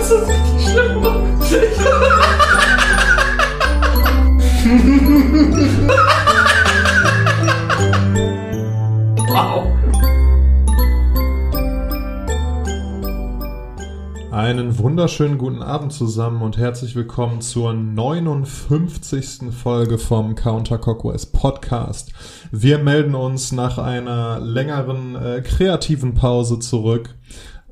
Das ist richtig schlimm. wow. Einen wunderschönen guten Abend zusammen und herzlich willkommen zur 59. Folge vom Counter Cockwise Podcast. Wir melden uns nach einer längeren äh, kreativen Pause zurück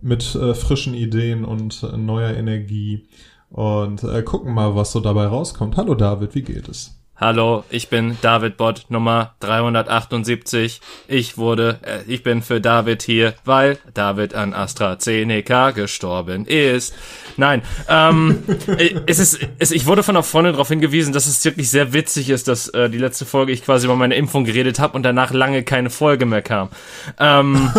mit äh, frischen Ideen und äh, neuer Energie und äh, gucken mal, was so dabei rauskommt. Hallo David, wie geht es? Hallo, ich bin David Bot Nummer 378. Ich wurde, äh, ich bin für David hier, weil David an AstraZeneca gestorben ist. Nein, ähm, es ist, es, ich wurde von einer Freundin darauf hingewiesen, dass es wirklich sehr witzig ist, dass äh, die letzte Folge ich quasi über meine Impfung geredet habe und danach lange keine Folge mehr kam. Ähm,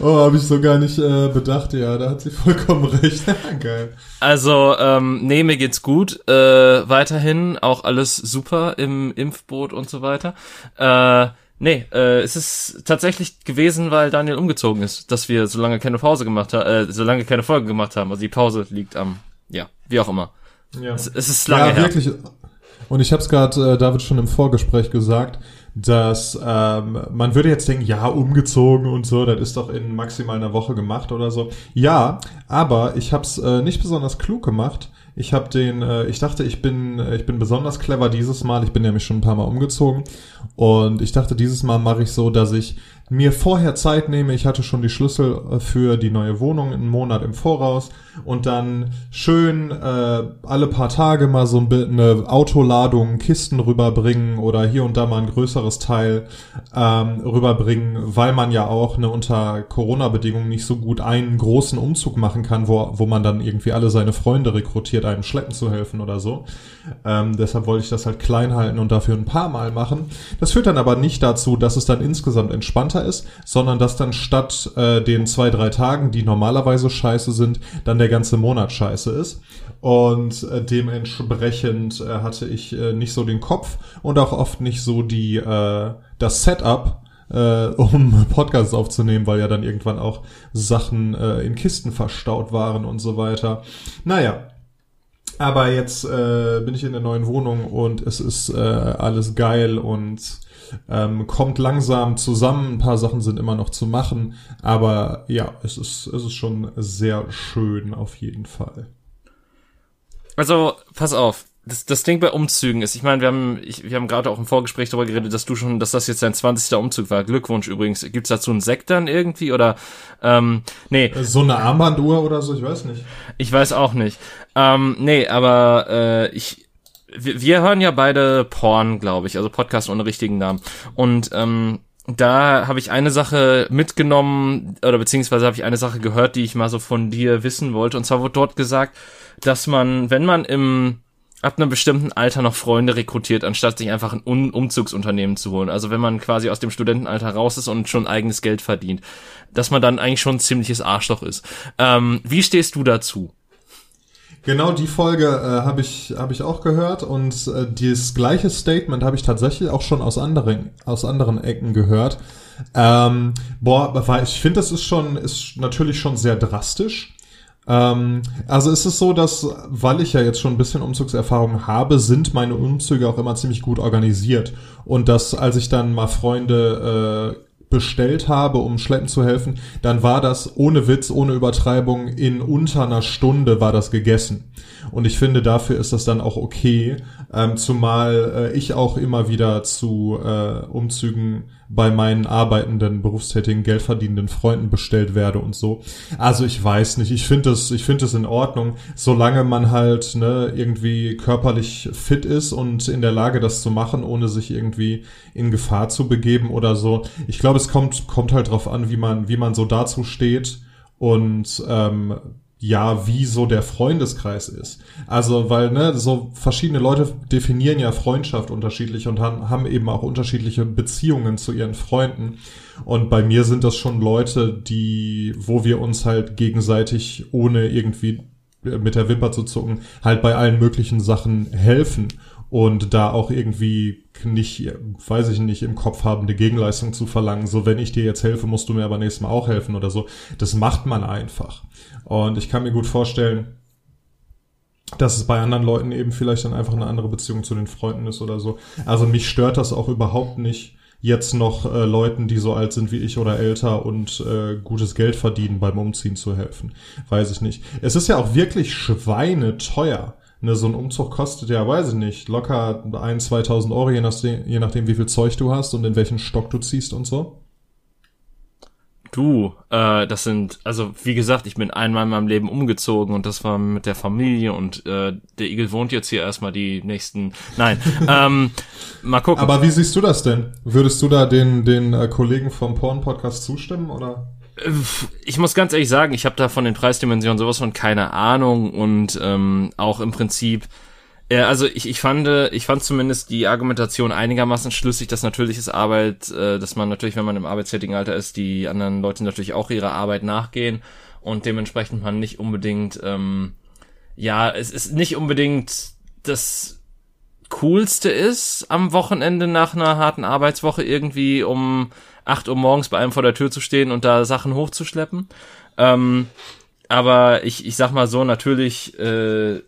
oh, habe ich so gar nicht äh, bedacht. Ja, da hat sie vollkommen recht. Geil. Also, ähm, nee, mir geht's gut. Äh, weiterhin auch alles super im Impfboot und so weiter. Äh, nee, äh, es ist tatsächlich gewesen, weil Daniel umgezogen ist, dass wir so lange keine Pause gemacht haben, äh, so lange keine Folge gemacht haben. Also die Pause liegt am, ja, wie auch immer. Ja. Es, es ist lange ja, her. wirklich. Und ich habe es gerade äh, David schon im Vorgespräch gesagt dass ähm, man würde jetzt denken, ja, umgezogen und so, das ist doch in maximal einer Woche gemacht oder so. Ja, aber ich habe es äh, nicht besonders klug gemacht. Ich habe den, äh, ich dachte, ich bin, äh, ich bin besonders clever dieses Mal. Ich bin nämlich schon ein paar Mal umgezogen und ich dachte, dieses Mal mache ich so, dass ich mir vorher Zeit nehme. Ich hatte schon die Schlüssel äh, für die neue Wohnung einen Monat im Voraus und dann schön äh, alle paar Tage mal so eine Autoladung Kisten rüberbringen oder hier und da mal ein größeres Teil ähm, rüberbringen, weil man ja auch ne, unter Corona-Bedingungen nicht so gut einen großen Umzug machen kann, wo, wo man dann irgendwie alle seine Freunde rekrutiert, einem schleppen zu helfen oder so. Ähm, deshalb wollte ich das halt klein halten und dafür ein paar Mal machen. Das führt dann aber nicht dazu, dass es dann insgesamt entspannter ist, sondern dass dann statt äh, den zwei, drei Tagen, die normalerweise scheiße sind, dann der ganze Monat scheiße ist. Und äh, dementsprechend äh, hatte ich äh, nicht so den Kopf und auch oft nicht so die äh, das Setup, äh, um Podcasts aufzunehmen, weil ja dann irgendwann auch Sachen äh, in Kisten verstaut waren und so weiter. Naja, aber jetzt äh, bin ich in der neuen Wohnung und es ist äh, alles geil und ähm, kommt langsam zusammen. Ein paar Sachen sind immer noch zu machen, aber ja, es ist, es ist schon sehr schön auf jeden Fall. Also, pass auf. Das, das Ding bei Umzügen ist, ich meine, wir haben, ich, wir haben gerade auch im Vorgespräch darüber geredet, dass du schon, dass das jetzt dein 20. Umzug war. Glückwunsch übrigens. Gibt's dazu einen Sekt dann irgendwie oder ähm, nee. So eine Armbanduhr oder so, ich weiß nicht. Ich weiß auch nicht. Ähm, nee, aber äh, ich, wir, wir hören ja beide Porn, glaube ich, also Podcast ohne richtigen Namen. Und ähm, da habe ich eine Sache mitgenommen oder beziehungsweise habe ich eine Sache gehört, die ich mal so von dir wissen wollte. Und zwar wurde dort gesagt, dass man, wenn man im ab einem bestimmten Alter noch Freunde rekrutiert, anstatt sich einfach ein Un Umzugsunternehmen zu holen. Also wenn man quasi aus dem Studentenalter raus ist und schon eigenes Geld verdient, dass man dann eigentlich schon ein ziemliches Arschloch ist. Ähm, wie stehst du dazu? Genau die Folge äh, habe ich hab ich auch gehört und äh, dieses gleiche Statement habe ich tatsächlich auch schon aus anderen aus anderen Ecken gehört. Ähm, boah, weil ich finde, das ist schon ist natürlich schon sehr drastisch. Ähm, also ist es so, dass weil ich ja jetzt schon ein bisschen Umzugserfahrung habe, sind meine Umzüge auch immer ziemlich gut organisiert und dass als ich dann mal Freunde äh, bestellt habe, um Schleppen zu helfen, dann war das ohne Witz, ohne Übertreibung, in unter einer Stunde war das gegessen. Und ich finde, dafür ist das dann auch okay, ähm, zumal äh, ich auch immer wieder zu äh, Umzügen bei meinen arbeitenden, berufstätigen, geldverdienenden Freunden bestellt werde und so. Also ich weiß nicht, ich finde es, ich finde es in Ordnung, solange man halt ne, irgendwie körperlich fit ist und in der Lage, das zu machen, ohne sich irgendwie in Gefahr zu begeben oder so. Ich glaube, es kommt, kommt halt drauf an, wie man, wie man so dazu steht und ähm, ja, wie so der Freundeskreis ist. Also, weil, ne, so verschiedene Leute definieren ja Freundschaft unterschiedlich und haben, haben eben auch unterschiedliche Beziehungen zu ihren Freunden. Und bei mir sind das schon Leute, die, wo wir uns halt gegenseitig ohne irgendwie mit der Wimper zu zucken, halt bei allen möglichen Sachen helfen. und da auch irgendwie nicht, weiß ich nicht, im Kopf haben, eine Gegenleistung zu verlangen. So, wenn ich dir jetzt helfe, musst du mir aber nächstes Mal auch helfen oder so. Das macht man einfach. Und ich kann mir gut vorstellen, dass es bei anderen Leuten eben vielleicht dann einfach eine andere Beziehung zu den Freunden ist oder so. Also mich stört das auch überhaupt nicht, jetzt noch äh, Leuten, die so alt sind wie ich oder älter und äh, gutes Geld verdienen, beim Umziehen zu helfen. Weiß ich nicht. Es ist ja auch wirklich schweineteuer. Ne, so ein Umzug kostet ja, weiß ich nicht, locker ein, 2000 Euro, je nachdem, je nachdem, wie viel Zeug du hast und in welchen Stock du ziehst und so. Du, äh, das sind, also wie gesagt, ich bin einmal in meinem Leben umgezogen und das war mit der Familie und äh, der Igel wohnt jetzt hier erstmal die nächsten. Nein, ähm, mal gucken. Aber wie siehst du das denn? Würdest du da den den äh, Kollegen vom Porn Podcast zustimmen oder? Ich muss ganz ehrlich sagen, ich habe da von den Preisdimensionen sowas von keine Ahnung und ähm, auch im Prinzip ja, also ich, ich fand, ich fand zumindest die Argumentation einigermaßen schlüssig, dass natürlich ist Arbeit, äh, dass man natürlich, wenn man im arbeitstätigen Alter ist, die anderen Leute natürlich auch ihrer Arbeit nachgehen und dementsprechend man nicht unbedingt, ähm, ja, es ist nicht unbedingt das Coolste ist, am Wochenende nach einer harten Arbeitswoche irgendwie um 8 Uhr morgens bei einem vor der Tür zu stehen und da Sachen hochzuschleppen. Ähm, aber ich, ich sag mal so, natürlich äh,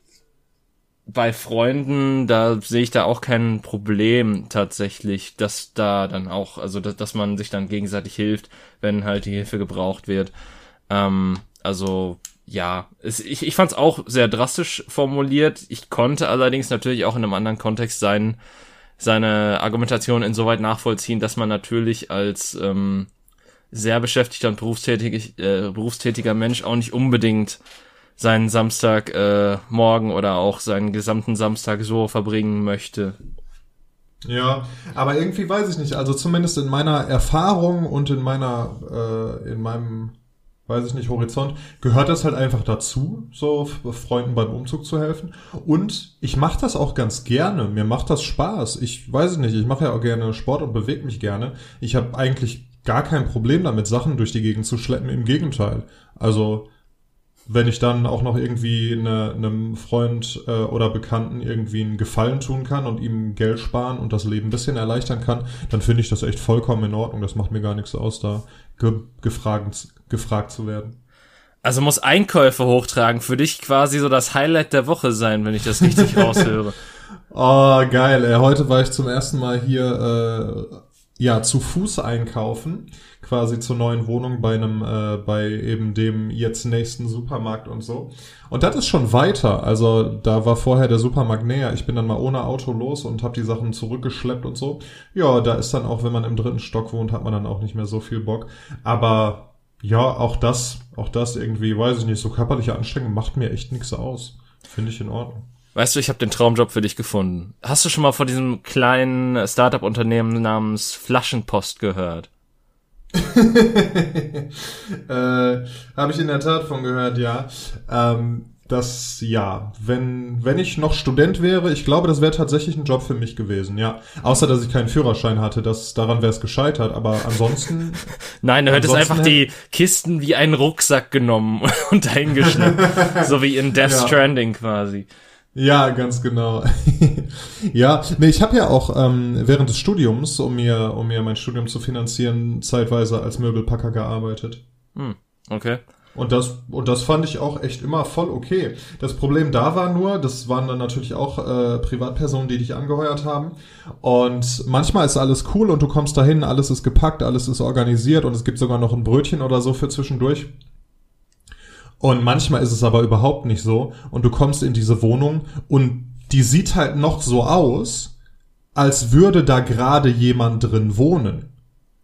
bei Freunden, da sehe ich da auch kein Problem tatsächlich, dass da dann auch, also dass, dass man sich dann gegenseitig hilft, wenn halt die Hilfe gebraucht wird. Ähm, also ja, es, ich, ich fand es auch sehr drastisch formuliert. Ich konnte allerdings natürlich auch in einem anderen Kontext sein, seine Argumentation insoweit nachvollziehen, dass man natürlich als ähm, sehr beschäftigter und berufstätig, äh, berufstätiger Mensch auch nicht unbedingt seinen Samstag äh, morgen oder auch seinen gesamten Samstag so verbringen möchte. Ja, aber irgendwie weiß ich nicht. Also zumindest in meiner Erfahrung und in meiner, äh, in meinem, weiß ich nicht, Horizont gehört das halt einfach dazu, so Freunden beim Umzug zu helfen. Und ich mache das auch ganz gerne. Mir macht das Spaß. Ich weiß es nicht. Ich mache ja auch gerne Sport und bewege mich gerne. Ich habe eigentlich gar kein Problem damit, Sachen durch die Gegend zu schleppen. Im Gegenteil. Also wenn ich dann auch noch irgendwie eine, einem Freund äh, oder Bekannten irgendwie einen Gefallen tun kann und ihm Geld sparen und das Leben ein bisschen erleichtern kann, dann finde ich das echt vollkommen in Ordnung. Das macht mir gar nichts aus, da ge gefragt, gefragt zu werden. Also muss Einkäufe hochtragen für dich quasi so das Highlight der Woche sein, wenn ich das richtig raushöre. Oh, geil. Ey. Heute war ich zum ersten Mal hier äh, ja zu Fuß einkaufen quasi zur neuen Wohnung bei einem, äh, bei eben dem jetzt nächsten Supermarkt und so. Und das ist schon weiter. Also da war vorher der Supermarkt näher. Ich bin dann mal ohne Auto los und habe die Sachen zurückgeschleppt und so. Ja, da ist dann auch, wenn man im dritten Stock wohnt, hat man dann auch nicht mehr so viel Bock. Aber ja, auch das, auch das irgendwie, weiß ich nicht, so körperliche Anstrengung macht mir echt nichts aus. Finde ich in Ordnung. Weißt du, ich habe den Traumjob für dich gefunden. Hast du schon mal von diesem kleinen Startup-Unternehmen namens Flaschenpost gehört? äh, Habe ich in der Tat von gehört, ja. Ähm, das ja, wenn wenn ich noch Student wäre, ich glaube, das wäre tatsächlich ein Job für mich gewesen, ja. Außer dass ich keinen Führerschein hatte, das daran wäre es gescheitert, aber ansonsten Nein, du hättest einfach die Kisten wie einen Rucksack genommen und dahingeschnappt, so wie in Death ja. Stranding quasi. Ja, ganz genau. ja, nee, ich habe ja auch ähm, während des Studiums, um mir, um mir mein Studium zu finanzieren, zeitweise als Möbelpacker gearbeitet. Hm, okay. Und das, und das fand ich auch echt immer voll okay. Das Problem da war nur, das waren dann natürlich auch äh, Privatpersonen, die dich angeheuert haben. Und manchmal ist alles cool und du kommst dahin, alles ist gepackt, alles ist organisiert und es gibt sogar noch ein Brötchen oder so für zwischendurch. Und manchmal ist es aber überhaupt nicht so. Und du kommst in diese Wohnung und die sieht halt noch so aus, als würde da gerade jemand drin wohnen.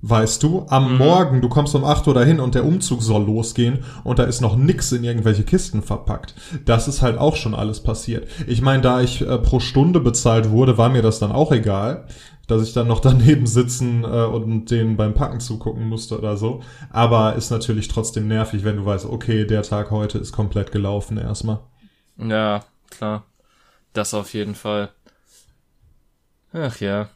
Weißt du, am mhm. Morgen, du kommst um 8 Uhr dahin und der Umzug soll losgehen und da ist noch nix in irgendwelche Kisten verpackt. Das ist halt auch schon alles passiert. Ich meine, da ich äh, pro Stunde bezahlt wurde, war mir das dann auch egal dass ich dann noch daneben sitzen äh, und denen beim Packen zugucken musste oder so. Aber ist natürlich trotzdem nervig, wenn du weißt, okay, der Tag heute ist komplett gelaufen erstmal. Ja, klar. Das auf jeden Fall. Ach ja.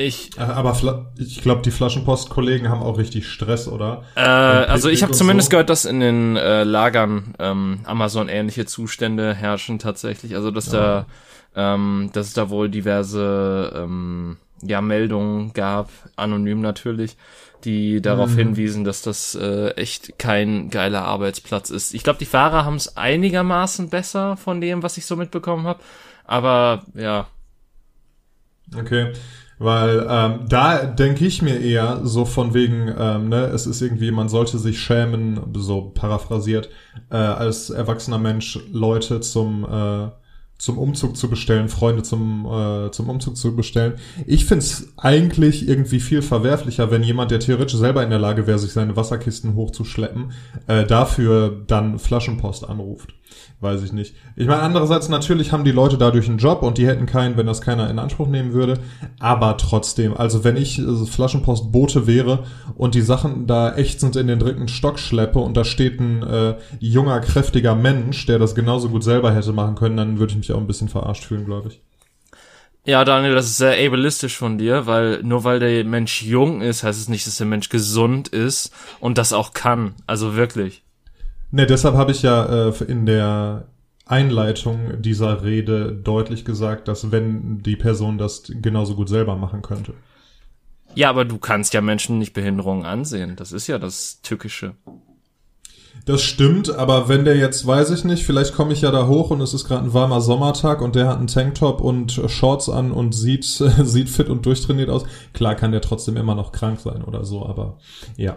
Ich, Äh, Aber ich glaube, die Flaschenpost-Kollegen haben auch richtig Stress, oder? äh, also ich habe zumindest so. gehört, dass in den äh, Lagern ähm, Amazon-ähnliche Zustände herrschen tatsächlich. Also dass da, ähm, dass es da wohl diverse ähm, ja Meldungen gab, anonym natürlich, die darauf Mhm. hinwiesen, dass das äh, echt kein geiler Arbeitsplatz ist. Ich glaube, die Fahrer haben es einigermaßen besser von dem, was ich so mitbekommen habe. Aber ja, Okay. Weil ähm, da denke ich mir eher so von wegen, ähm, ne, es ist irgendwie, man sollte sich schämen, so paraphrasiert, äh, als erwachsener Mensch Leute zum äh, zum Umzug zu bestellen, Freunde zum äh, zum Umzug zu bestellen. Ich find's eigentlich irgendwie viel verwerflicher, wenn jemand, der theoretisch selber in der Lage wäre, sich seine Wasserkisten hochzuschleppen, äh, dafür dann Flaschenpost anruft. Weiß ich nicht. Ich meine, andererseits natürlich haben die Leute dadurch einen Job und die hätten keinen, wenn das keiner in Anspruch nehmen würde. Aber trotzdem, also wenn ich äh, Flaschenpostbote wäre und die Sachen da echt sind in den dritten Stock schleppe und da steht ein äh, junger, kräftiger Mensch, der das genauso gut selber hätte machen können, dann würde ich mich auch ein bisschen verarscht fühlen, glaube ich. Ja, Daniel, das ist sehr ableistisch von dir, weil nur weil der Mensch jung ist, heißt es nicht, dass der Mensch gesund ist und das auch kann. Also wirklich. Ne, deshalb habe ich ja äh, in der Einleitung dieser Rede deutlich gesagt, dass wenn die Person das genauso gut selber machen könnte. Ja, aber du kannst ja Menschen nicht Behinderungen ansehen. Das ist ja das Tückische. Das stimmt, aber wenn der jetzt, weiß ich nicht, vielleicht komme ich ja da hoch und es ist gerade ein warmer Sommertag und der hat einen Tanktop und Shorts an und sieht, sieht fit und durchtrainiert aus. Klar kann der trotzdem immer noch krank sein oder so, aber ja.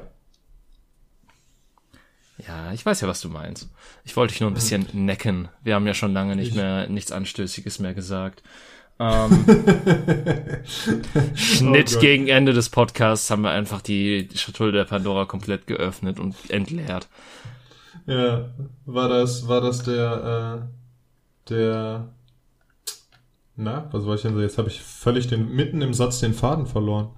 Ja, ich weiß ja, was du meinst. Ich wollte dich nur ein bisschen necken. Wir haben ja schon lange nicht Ich- mehr nichts Anstößiges mehr gesagt. Ähm, Schnitt Oh gegen Ende des Podcasts haben wir einfach die Schatulle der Pandora komplett geöffnet und entleert. Ja, war das, war das der, äh, der, na, was war ich denn so? Jetzt habe ich völlig den, mitten im Satz den Faden verloren.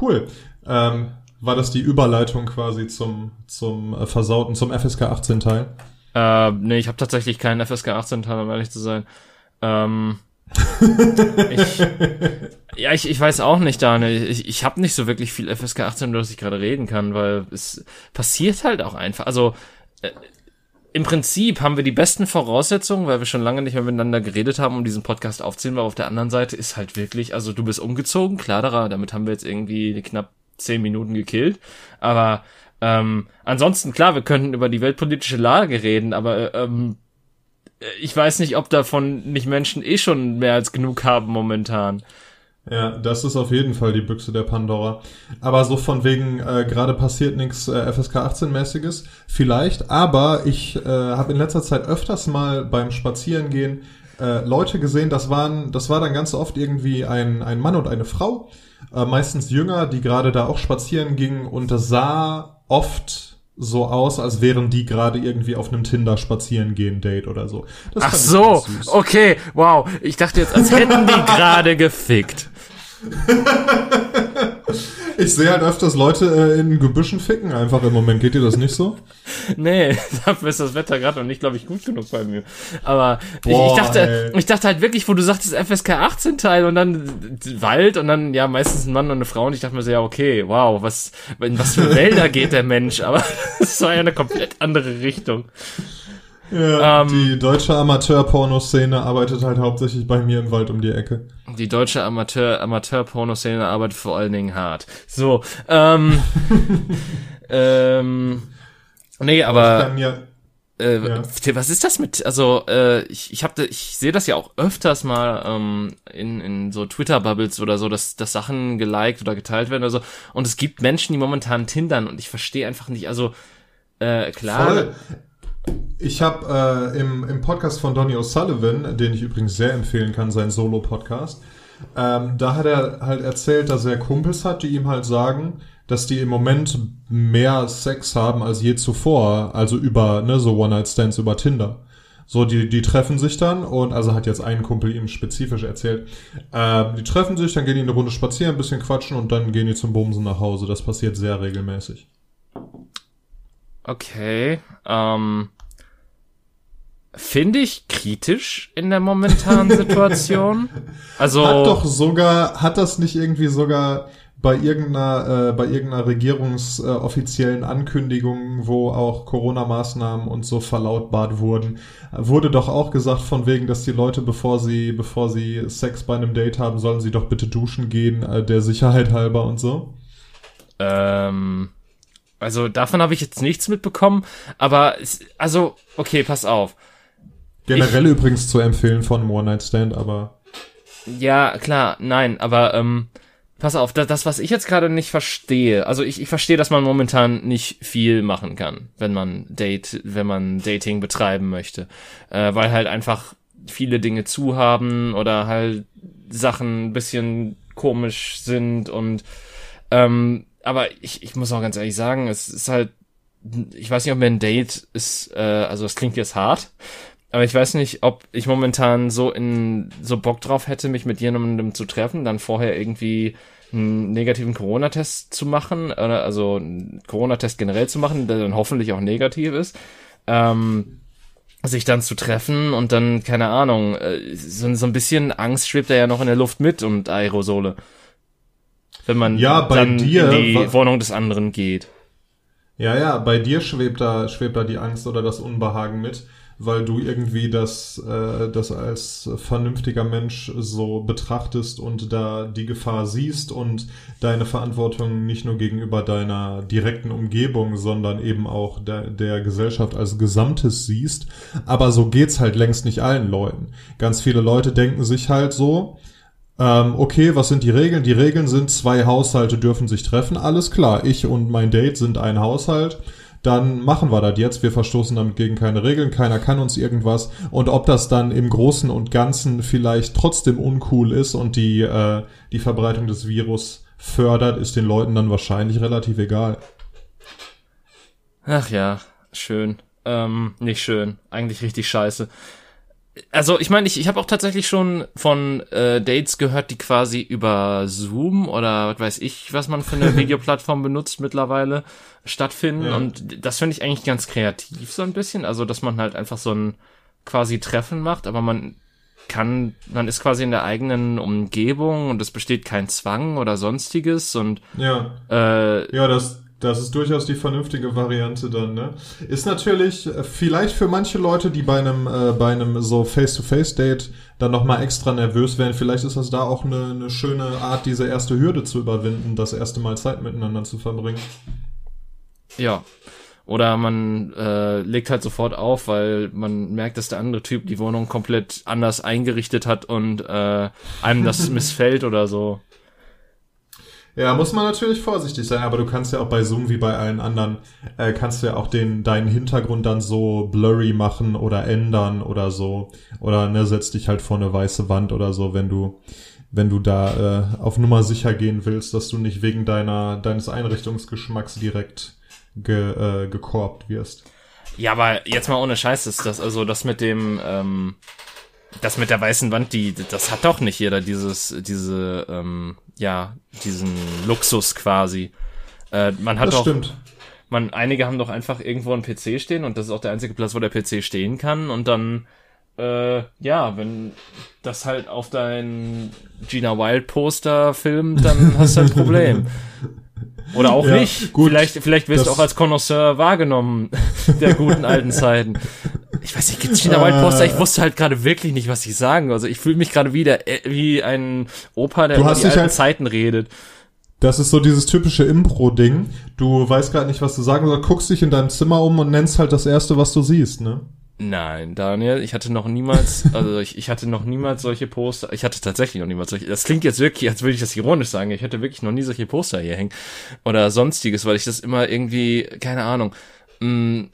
Cool. Ähm, war das die Überleitung quasi zum, zum äh, versauten, zum FSK 18 Teil? Äh, nee, ich habe tatsächlich keinen FSK 18 Teil, um ehrlich zu sein. Ähm, ich, ja, ich, ich weiß auch nicht, Daniel. Ich, ich habe nicht so wirklich viel FSK 18, über das ich gerade reden kann, weil es passiert halt auch einfach. Also äh, im Prinzip haben wir die besten Voraussetzungen, weil wir schon lange nicht mehr miteinander geredet haben, um diesen Podcast aufzunehmen, aber auf der anderen Seite ist halt wirklich, also du bist umgezogen, klar, damit haben wir jetzt irgendwie knapp zehn Minuten gekillt, aber ähm, ansonsten, klar, wir könnten über die weltpolitische Lage reden, aber ähm, ich weiß nicht, ob davon nicht Menschen eh schon mehr als genug haben momentan. Ja, das ist auf jeden Fall die Büchse der Pandora. Aber so von wegen, äh, gerade passiert nichts äh, FSK 18-mäßiges, vielleicht, aber ich äh, habe in letzter Zeit öfters mal beim Spazierengehen äh, Leute gesehen, das waren, das war dann ganz oft irgendwie ein, ein Mann und eine Frau, äh, meistens jünger, die gerade da auch spazieren gingen und das sah oft so aus, als wären die gerade irgendwie auf einem Tinder spazieren gehen Date oder so. Das Ach so, okay, wow. Ich dachte jetzt, als hätten die gerade gefickt. Ich sehe halt öfters Leute äh, in Gebüschen ficken einfach im Moment. Geht dir das nicht so? Nee, dafür ist das Wetter gerade noch nicht, glaube ich, gut genug bei mir. Aber ich, Boah, ich dachte, ey. ich dachte halt wirklich, wo du sagtest FSK 18 Teil und dann Wald und dann ja meistens ein Mann und eine Frau und ich dachte mir so, ja, okay, wow, was, in was für Wälder geht der Mensch? Aber das war ja eine komplett andere Richtung. Ja, Ähm. die deutsche Amateur-Pornoszene arbeitet halt hauptsächlich bei mir im Wald um die Ecke. Die deutsche Amateur, Amateur-Pornoszene arbeitet vor allen Dingen hart. So, ähm, ähm, nee, aber äh, Ja. was ist das mit? Also äh, ich ich habe ich sehe das ja auch öfters mal ähm, in in so Twitter Bubbles oder so, dass dass Sachen geliked oder geteilt werden oder so. Und es gibt Menschen, die momentan tindern und ich verstehe einfach nicht. Also äh, klar. voll. Ich habe äh, im, im Podcast von Donny O'Sullivan, den ich übrigens sehr empfehlen kann, sein Solo-Podcast, ähm, da hat er halt erzählt, dass er Kumpels hat, die ihm halt sagen, dass die im Moment mehr Sex haben als je zuvor, also über, ne, so One-Night-Stands über Tinder. So, die, die treffen sich dann und, also hat jetzt ein Kumpel ihm spezifisch erzählt, ähm, die treffen sich, dann gehen die eine Runde spazieren, ein bisschen quatschen und dann gehen die zum Bumsen nach Hause. Das passiert sehr regelmäßig. Okay. Ähm, Finde ich kritisch in der momentanen Situation. Also. Hat doch sogar, hat das nicht irgendwie sogar bei irgendeiner, äh, bei irgendeiner regierungsoffiziellen äh, Ankündigung, wo auch Corona-Maßnahmen und so verlautbart wurden, wurde doch auch gesagt von wegen, dass die Leute, bevor sie, bevor sie Sex bei einem Date haben, sollen sie doch bitte duschen gehen, äh, der Sicherheit halber und so. Ähm, also davon habe ich jetzt nichts mitbekommen, aber es, also okay, pass auf. Generell ich, übrigens zu empfehlen von One Night Stand, aber ja klar, nein, aber ähm, pass auf, das, das was ich jetzt gerade nicht verstehe, also ich, ich verstehe, dass man momentan nicht viel machen kann, wenn man Date, wenn man Dating betreiben möchte, äh, weil halt einfach viele Dinge zu haben oder halt Sachen ein bisschen komisch sind und ähm, aber ich, ich muss auch ganz ehrlich sagen, es ist halt, ich weiß nicht, ob mir ein Date ist, äh, also es klingt jetzt hart, aber ich weiß nicht, ob ich momentan so in so Bock drauf hätte, mich mit jemandem zu treffen, dann vorher irgendwie einen negativen Corona-Test zu machen, oder also einen Corona-Test generell zu machen, der dann hoffentlich auch negativ ist. Ähm, sich dann zu treffen und dann, keine Ahnung, äh, so, so ein bisschen Angst schwebt da ja noch in der Luft mit und Aerosole wenn man ja, dann dir, in die Wohnung des anderen geht. Ja, ja, bei dir schwebt da, schwebt da die Angst oder das Unbehagen mit, weil du irgendwie das, äh, das als vernünftiger Mensch so betrachtest und da die Gefahr siehst und deine Verantwortung nicht nur gegenüber deiner direkten Umgebung, sondern eben auch der, der Gesellschaft als Gesamtes siehst. Aber so geht's halt längst nicht allen Leuten. Ganz viele Leute denken sich halt so, ähm, okay, was sind die Regeln? Die Regeln sind, zwei Haushalte dürfen sich treffen. Alles klar, ich und mein Date sind ein Haushalt. Dann machen wir das jetzt. Wir verstoßen damit gegen keine Regeln. Keiner kann uns irgendwas. Und ob das dann im Großen und Ganzen vielleicht trotzdem uncool ist und die, äh, die Verbreitung des Virus fördert, ist den Leuten dann wahrscheinlich relativ egal. Ach ja, schön. Ähm, nicht schön. Eigentlich richtig scheiße also ich meine, ich, ich habe auch tatsächlich schon von äh, Dates gehört, die quasi über Zoom oder was weiß ich, was man für eine Videoplattform benutzt mittlerweile stattfinden. Ja. Und das finde ich eigentlich ganz kreativ so ein bisschen. Also, dass man halt einfach so ein quasi Treffen macht, aber man kann, man ist quasi in der eigenen Umgebung und es besteht kein Zwang oder sonstiges und ja, äh, ja, das das ist durchaus die vernünftige Variante dann, ne? Ist natürlich äh, vielleicht für manche Leute, die bei einem, äh, bei einem so Face-to-Face-Date dann nochmal extra nervös wären, vielleicht ist das da auch eine, eine schöne Art, diese erste Hürde zu überwinden, das erste Mal Zeit miteinander zu verbringen. Ja. Oder man äh, legt halt sofort auf, weil man merkt, dass der andere Typ die Wohnung komplett anders eingerichtet hat und äh, einem das missfällt oder so. Ja, muss man natürlich vorsichtig sein, aber du kannst ja auch bei Zoom wie bei allen anderen, äh, kannst du ja auch den, deinen Hintergrund dann so blurry machen oder ändern oder so. Oder ne, setz dich halt vor eine weiße Wand oder so, wenn du, wenn du da äh, auf Nummer sicher gehen willst, dass du nicht wegen deiner, deines Einrichtungsgeschmacks direkt ge, äh, gekorbt wirst. Ja, aber jetzt mal ohne Scheiß ist das, also das mit dem, ähm, das mit der weißen Wand, die, das hat doch nicht jeder, dieses, diese, ähm, ja, diesen Luxus quasi. Äh, man hat das doch, stimmt. Man, einige haben doch einfach irgendwo einen PC stehen und das ist auch der einzige Platz, wo der PC stehen kann und dann, äh, ja, wenn das halt auf dein Gina Wild Poster filmt, dann hast du ein Problem. Oder auch ja, nicht. Gut, vielleicht, vielleicht wirst du auch als Connoisseur wahrgenommen der guten alten Zeiten. Ich weiß nicht, gibt's China Wild Poster? Ich wusste halt gerade wirklich nicht, was ich sagen. Also ich fühle mich gerade wieder äh, wie ein Opa, der über die alten halt, Zeiten redet. Das ist so dieses typische Impro-Ding. Du weißt gerade nicht, was du sagen sollst, guckst dich in deinem Zimmer um und nennst halt das erste, was du siehst, ne? Nein, Daniel, ich hatte noch niemals, also ich, ich hatte noch niemals solche Poster. Ich hatte tatsächlich noch niemals solche. Das klingt jetzt wirklich, als würde ich das ironisch sagen. Ich hatte wirklich noch nie solche Poster hier hängen oder sonstiges, weil ich das immer irgendwie, keine Ahnung. Mm,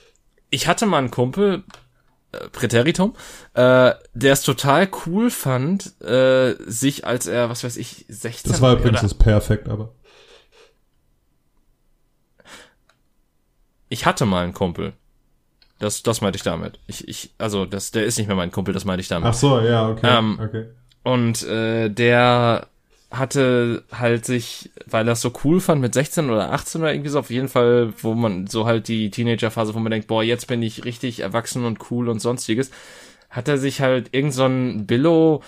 ich hatte mal einen Kumpel, äh, Präteritum, äh, der es total cool fand, äh, sich als er, was weiß ich, 16 Das war übrigens das perfekt, aber. Ich hatte mal einen Kumpel, das, das meinte ich damit. Ich, ich, also, das, der ist nicht mehr mein Kumpel, das meinte ich damit. Ach so, ja, okay. Ähm, okay. Und äh, der hatte halt sich, weil er es so cool fand mit 16 oder 18 oder irgendwie so, auf jeden Fall, wo man so halt die Teenagerphase, wo man denkt, boah, jetzt bin ich richtig erwachsen und cool und sonstiges, hat er sich halt irgend so Billo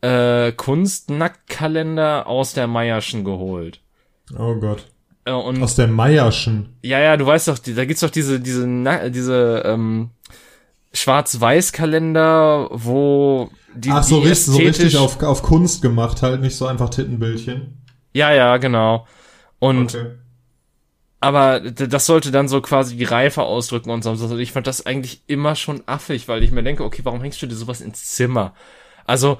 äh, Kunstnacktkalender aus der Meierschen geholt. Oh Gott. Äh, und Aus der Meierschen. ja, ja, du weißt doch, da gibt's doch diese, diese, diese ähm, Schwarz-Weiß-Kalender, wo die, Ach, so, die richtig, so richtig auf, auf Kunst gemacht, halt nicht so einfach Tittenbildchen. Ja, ja, genau. Und Okay. aber das sollte dann so quasi die Reife ausdrücken und so. Also ich fand das eigentlich immer schon affig, weil ich mir denke, okay, warum hängst du dir sowas ins Zimmer? Also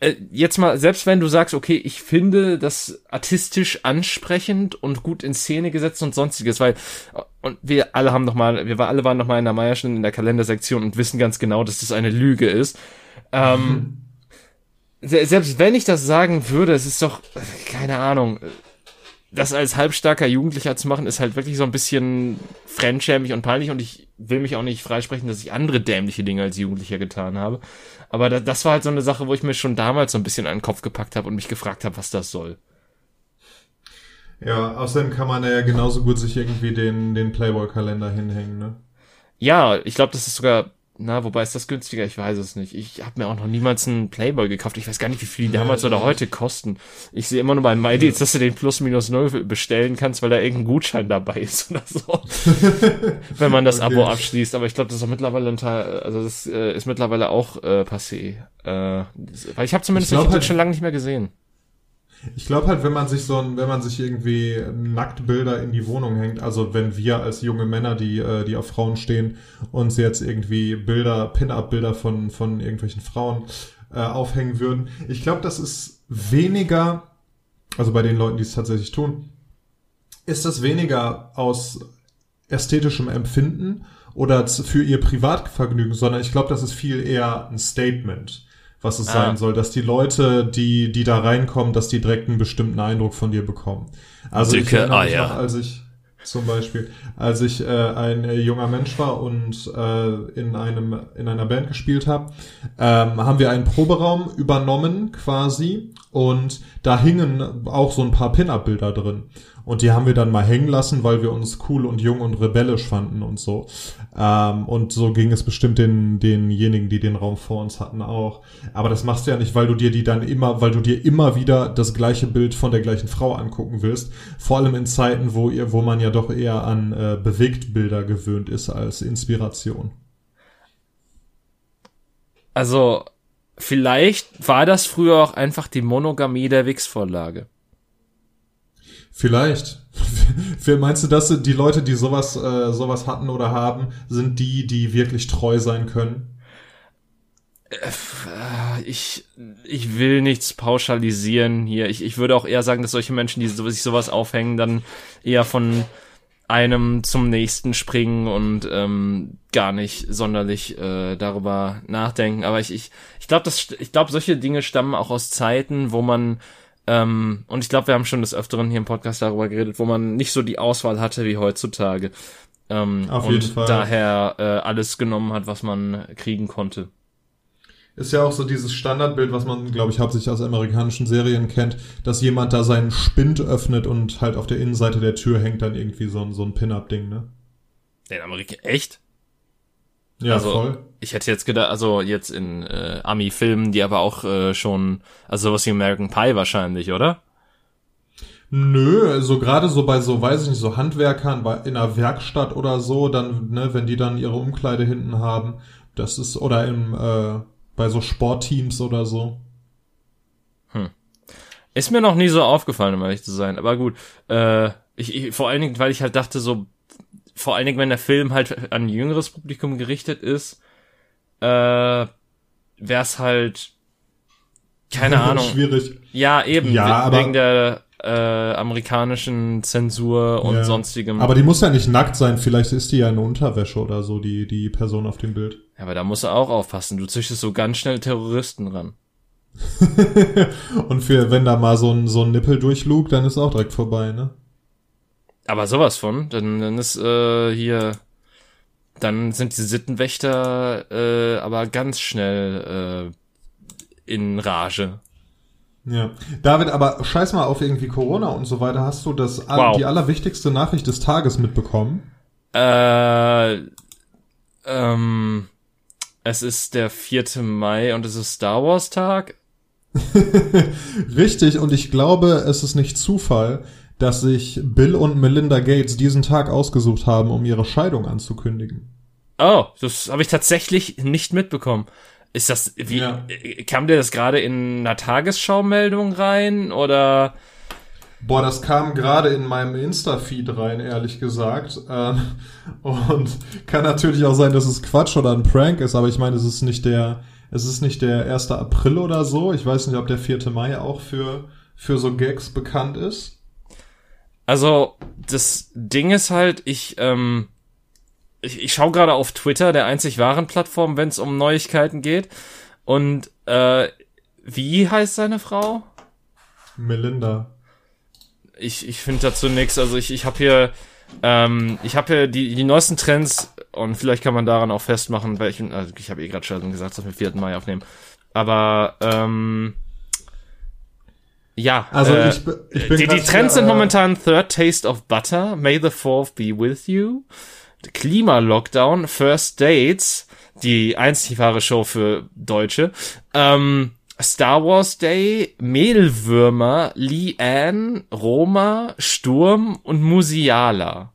äh, jetzt mal, selbst wenn du sagst, okay, ich finde das artistisch ansprechend und gut in Szene gesetzt und sonstiges, weil äh, und wir alle haben noch mal, wir alle waren noch mal in der Meierschen in der Kalendersektion und wissen ganz genau, dass das eine Lüge ist. Ähm, se- selbst wenn ich das sagen würde, es ist doch keine Ahnung das als halbstarker Jugendlicher zu machen, ist halt wirklich so ein bisschen fremdschämig und peinlich und ich will mich auch nicht freisprechen, dass ich andere dämliche Dinge als Jugendlicher getan habe. Aber da, das war halt so eine Sache, wo ich mir schon damals so ein bisschen an den Kopf gepackt habe und mich gefragt habe, was das soll. Ja, außerdem kann man ja genauso gut sich irgendwie den, den Playboy-Kalender hinhängen, ne? Ja, ich glaube, das ist sogar, na, wobei ist das günstiger? Ich weiß es nicht. Ich habe mir auch noch niemals einen Playboy gekauft. Ich weiß gar nicht, wie viel die Ja, damals ich oder heute kosten. Ich sehe immer nur bei MyDeals, dass du den plus minus null bestellen kannst, weil da irgendein Gutschein dabei ist oder so. Wenn man das Okay. Abo abschließt. Aber ich glaube, das ist auch mittlerweile ein Teil, also das äh, ist mittlerweile auch äh, passé. Äh, weil ich habe zumindest Ich glaub halt- schon lange nicht mehr gesehen. Ich glaube halt, wenn man sich so ein, wenn man sich irgendwie Nacktbilder in die Wohnung hängt, also wenn wir als junge Männer, die, äh, die auf Frauen stehen, uns jetzt irgendwie Bilder, Pin-Up-Bilder von, von irgendwelchen Frauen äh, aufhängen würden, ich glaube, das ist weniger, also bei den Leuten, die es tatsächlich tun, ist das weniger aus ästhetischem Empfinden oder für ihr Privatvergnügen, sondern ich glaube, das ist viel eher ein Statement, was es Ah. sein soll, dass die Leute, die, die da reinkommen, dass die direkt einen bestimmten Eindruck von dir bekommen. Also ich Dicke erinnere mich Eier. noch, als ich zum Beispiel, als ich äh, ein äh, junger Mensch war und äh, in einem in einer Band gespielt habe, ähm, haben wir einen Proberaum übernommen quasi und da hingen auch so ein paar Pin-Up-Bilder drin. Und die haben wir dann mal hängen lassen, weil wir uns cool und jung und rebellisch fanden und so. Ähm, und so ging es bestimmt den, denjenigen, die den Raum vor uns hatten, auch. Aber das machst du ja nicht, weil du dir die dann immer, weil du dir immer wieder das gleiche Bild von der gleichen Frau angucken willst. Vor allem in Zeiten, wo ihr, wo man ja doch eher an äh, Bewegtbilder gewöhnt ist als Inspiration. Also, vielleicht war das früher auch einfach die Monogamie der Wix-Vorlage. Vielleicht. Meinst du, dass die Leute, die sowas, äh, sowas hatten oder haben, sind die, die wirklich treu sein können? Äh, Ich, ich will nichts pauschalisieren hier. Ich, ich würde auch eher sagen, dass solche Menschen, die sich sowas aufhängen, dann eher von einem zum nächsten springen und ähm, gar nicht sonderlich äh, darüber nachdenken. Aber ich, ich, ich glaube, ich glaube, solche Dinge stammen auch aus Zeiten, wo man ähm, und ich glaube, wir haben schon des Öfteren hier im Podcast darüber geredet, wo man nicht so die Auswahl hatte wie heutzutage. Ähm, Auf und jeden Fall. daher äh, alles genommen hat, was man kriegen konnte. Ist ja auch so dieses Standardbild, was man, glaube ich, hauptsächlich aus amerikanischen Serien kennt, dass jemand da seinen Spind öffnet und halt auf der Innenseite der Tür hängt dann irgendwie so ein, so ein Pin-Up-Ding, ne? In Amerika, echt? Ja, Also, voll. Ich hätte jetzt gedacht, also jetzt in äh, Ami-Filmen, die aber auch äh, schon, also sowas wie American Pie wahrscheinlich, oder? Nö, also gerade so bei so, weiß ich nicht, so Handwerkern bei, in einer Werkstatt oder so, dann, ne, wenn die dann ihre Umkleide hinten haben, das ist, oder im, äh, bei so Sportteams oder so. Ist mir noch nie so aufgefallen, um ehrlich zu sein. Aber gut, äh, ich, ich, vor allen Dingen, weil ich halt dachte, so, vor allen Dingen, wenn der Film halt an ein jüngeres Publikum gerichtet ist, äh, wär's halt, keine Ahnung. Schwierig. Ja, eben, Ja, aber- wegen der äh, amerikanischen Zensur und Ja. sonstigem. Aber die muss ja nicht nackt sein, vielleicht ist die ja in Unterwäsche oder so, die, die Person auf dem Bild. Ja, aber da musst du auch aufpassen. Du züchtest so ganz schnell Terroristen ran. Und für, wenn da mal so ein, so ein Nippel durchlugt, dann ist auch direkt vorbei, ne? Aber sowas von, dann, dann ist äh, hier, dann sind die Sittenwächter äh, aber ganz schnell äh, in Rage. Ja. David, aber scheiß mal auf irgendwie Corona und so weiter. Hast du das Wow. die allerwichtigste Nachricht des Tages mitbekommen? Äh, ähm, es ist der 4. Mai und es ist Star Wars Tag. Richtig, und ich glaube, es ist nicht Zufall, dass sich Bill und Melinda Gates diesen Tag ausgesucht haben, um ihre Scheidung anzukündigen. Oh, das habe ich tatsächlich nicht mitbekommen. Ist das, wie, Ja. äh, kam dir das gerade in einer Tagesschau-Meldung rein oder? Boah, das kam gerade in meinem Insta-Feed rein, ehrlich gesagt. Ähm, und kann natürlich auch sein, dass es Quatsch oder ein Prank ist, aber ich meine, es ist nicht der, es ist nicht der 1. April oder so. Ich weiß nicht, ob der 4. Mai auch für, für so Gags bekannt ist. Also, das Ding ist halt, ich, ähm, ich, ich schaue gerade auf Twitter, der einzig wahren Plattform, wenn es um Neuigkeiten geht. Und, äh, wie heißt seine Frau? Melinda. ich, ich finde dazu nichts. Also ich, ich habe hier, ähm, ich habe hier die, die neuesten Trends und vielleicht kann man daran auch festmachen, welchen, also ich habe eh gerade schon gesagt, dass wir 4. Mai aufnehmen. Aber ähm, ja, Also äh, ich, ich bin die, die Trends hier, sind äh, momentan Third Taste of Butter, May the Fourth be with you, Klima-Lockdown, First Dates, die einzig wahre Show für Deutsche, ähm, Star Wars Day, Mehlwürmer, Liane, Roma, Sturm und Musiala.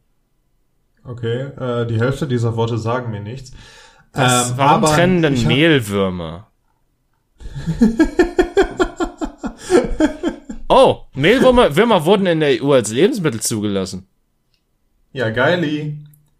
Okay, äh, die Hälfte dieser Worte sagen mir nichts. Was, Ähm, warum aber trennen denn Mehlwürmer? oh, Mehlwürmer Würmer wurden in der EU als Lebensmittel zugelassen. Ja, geili.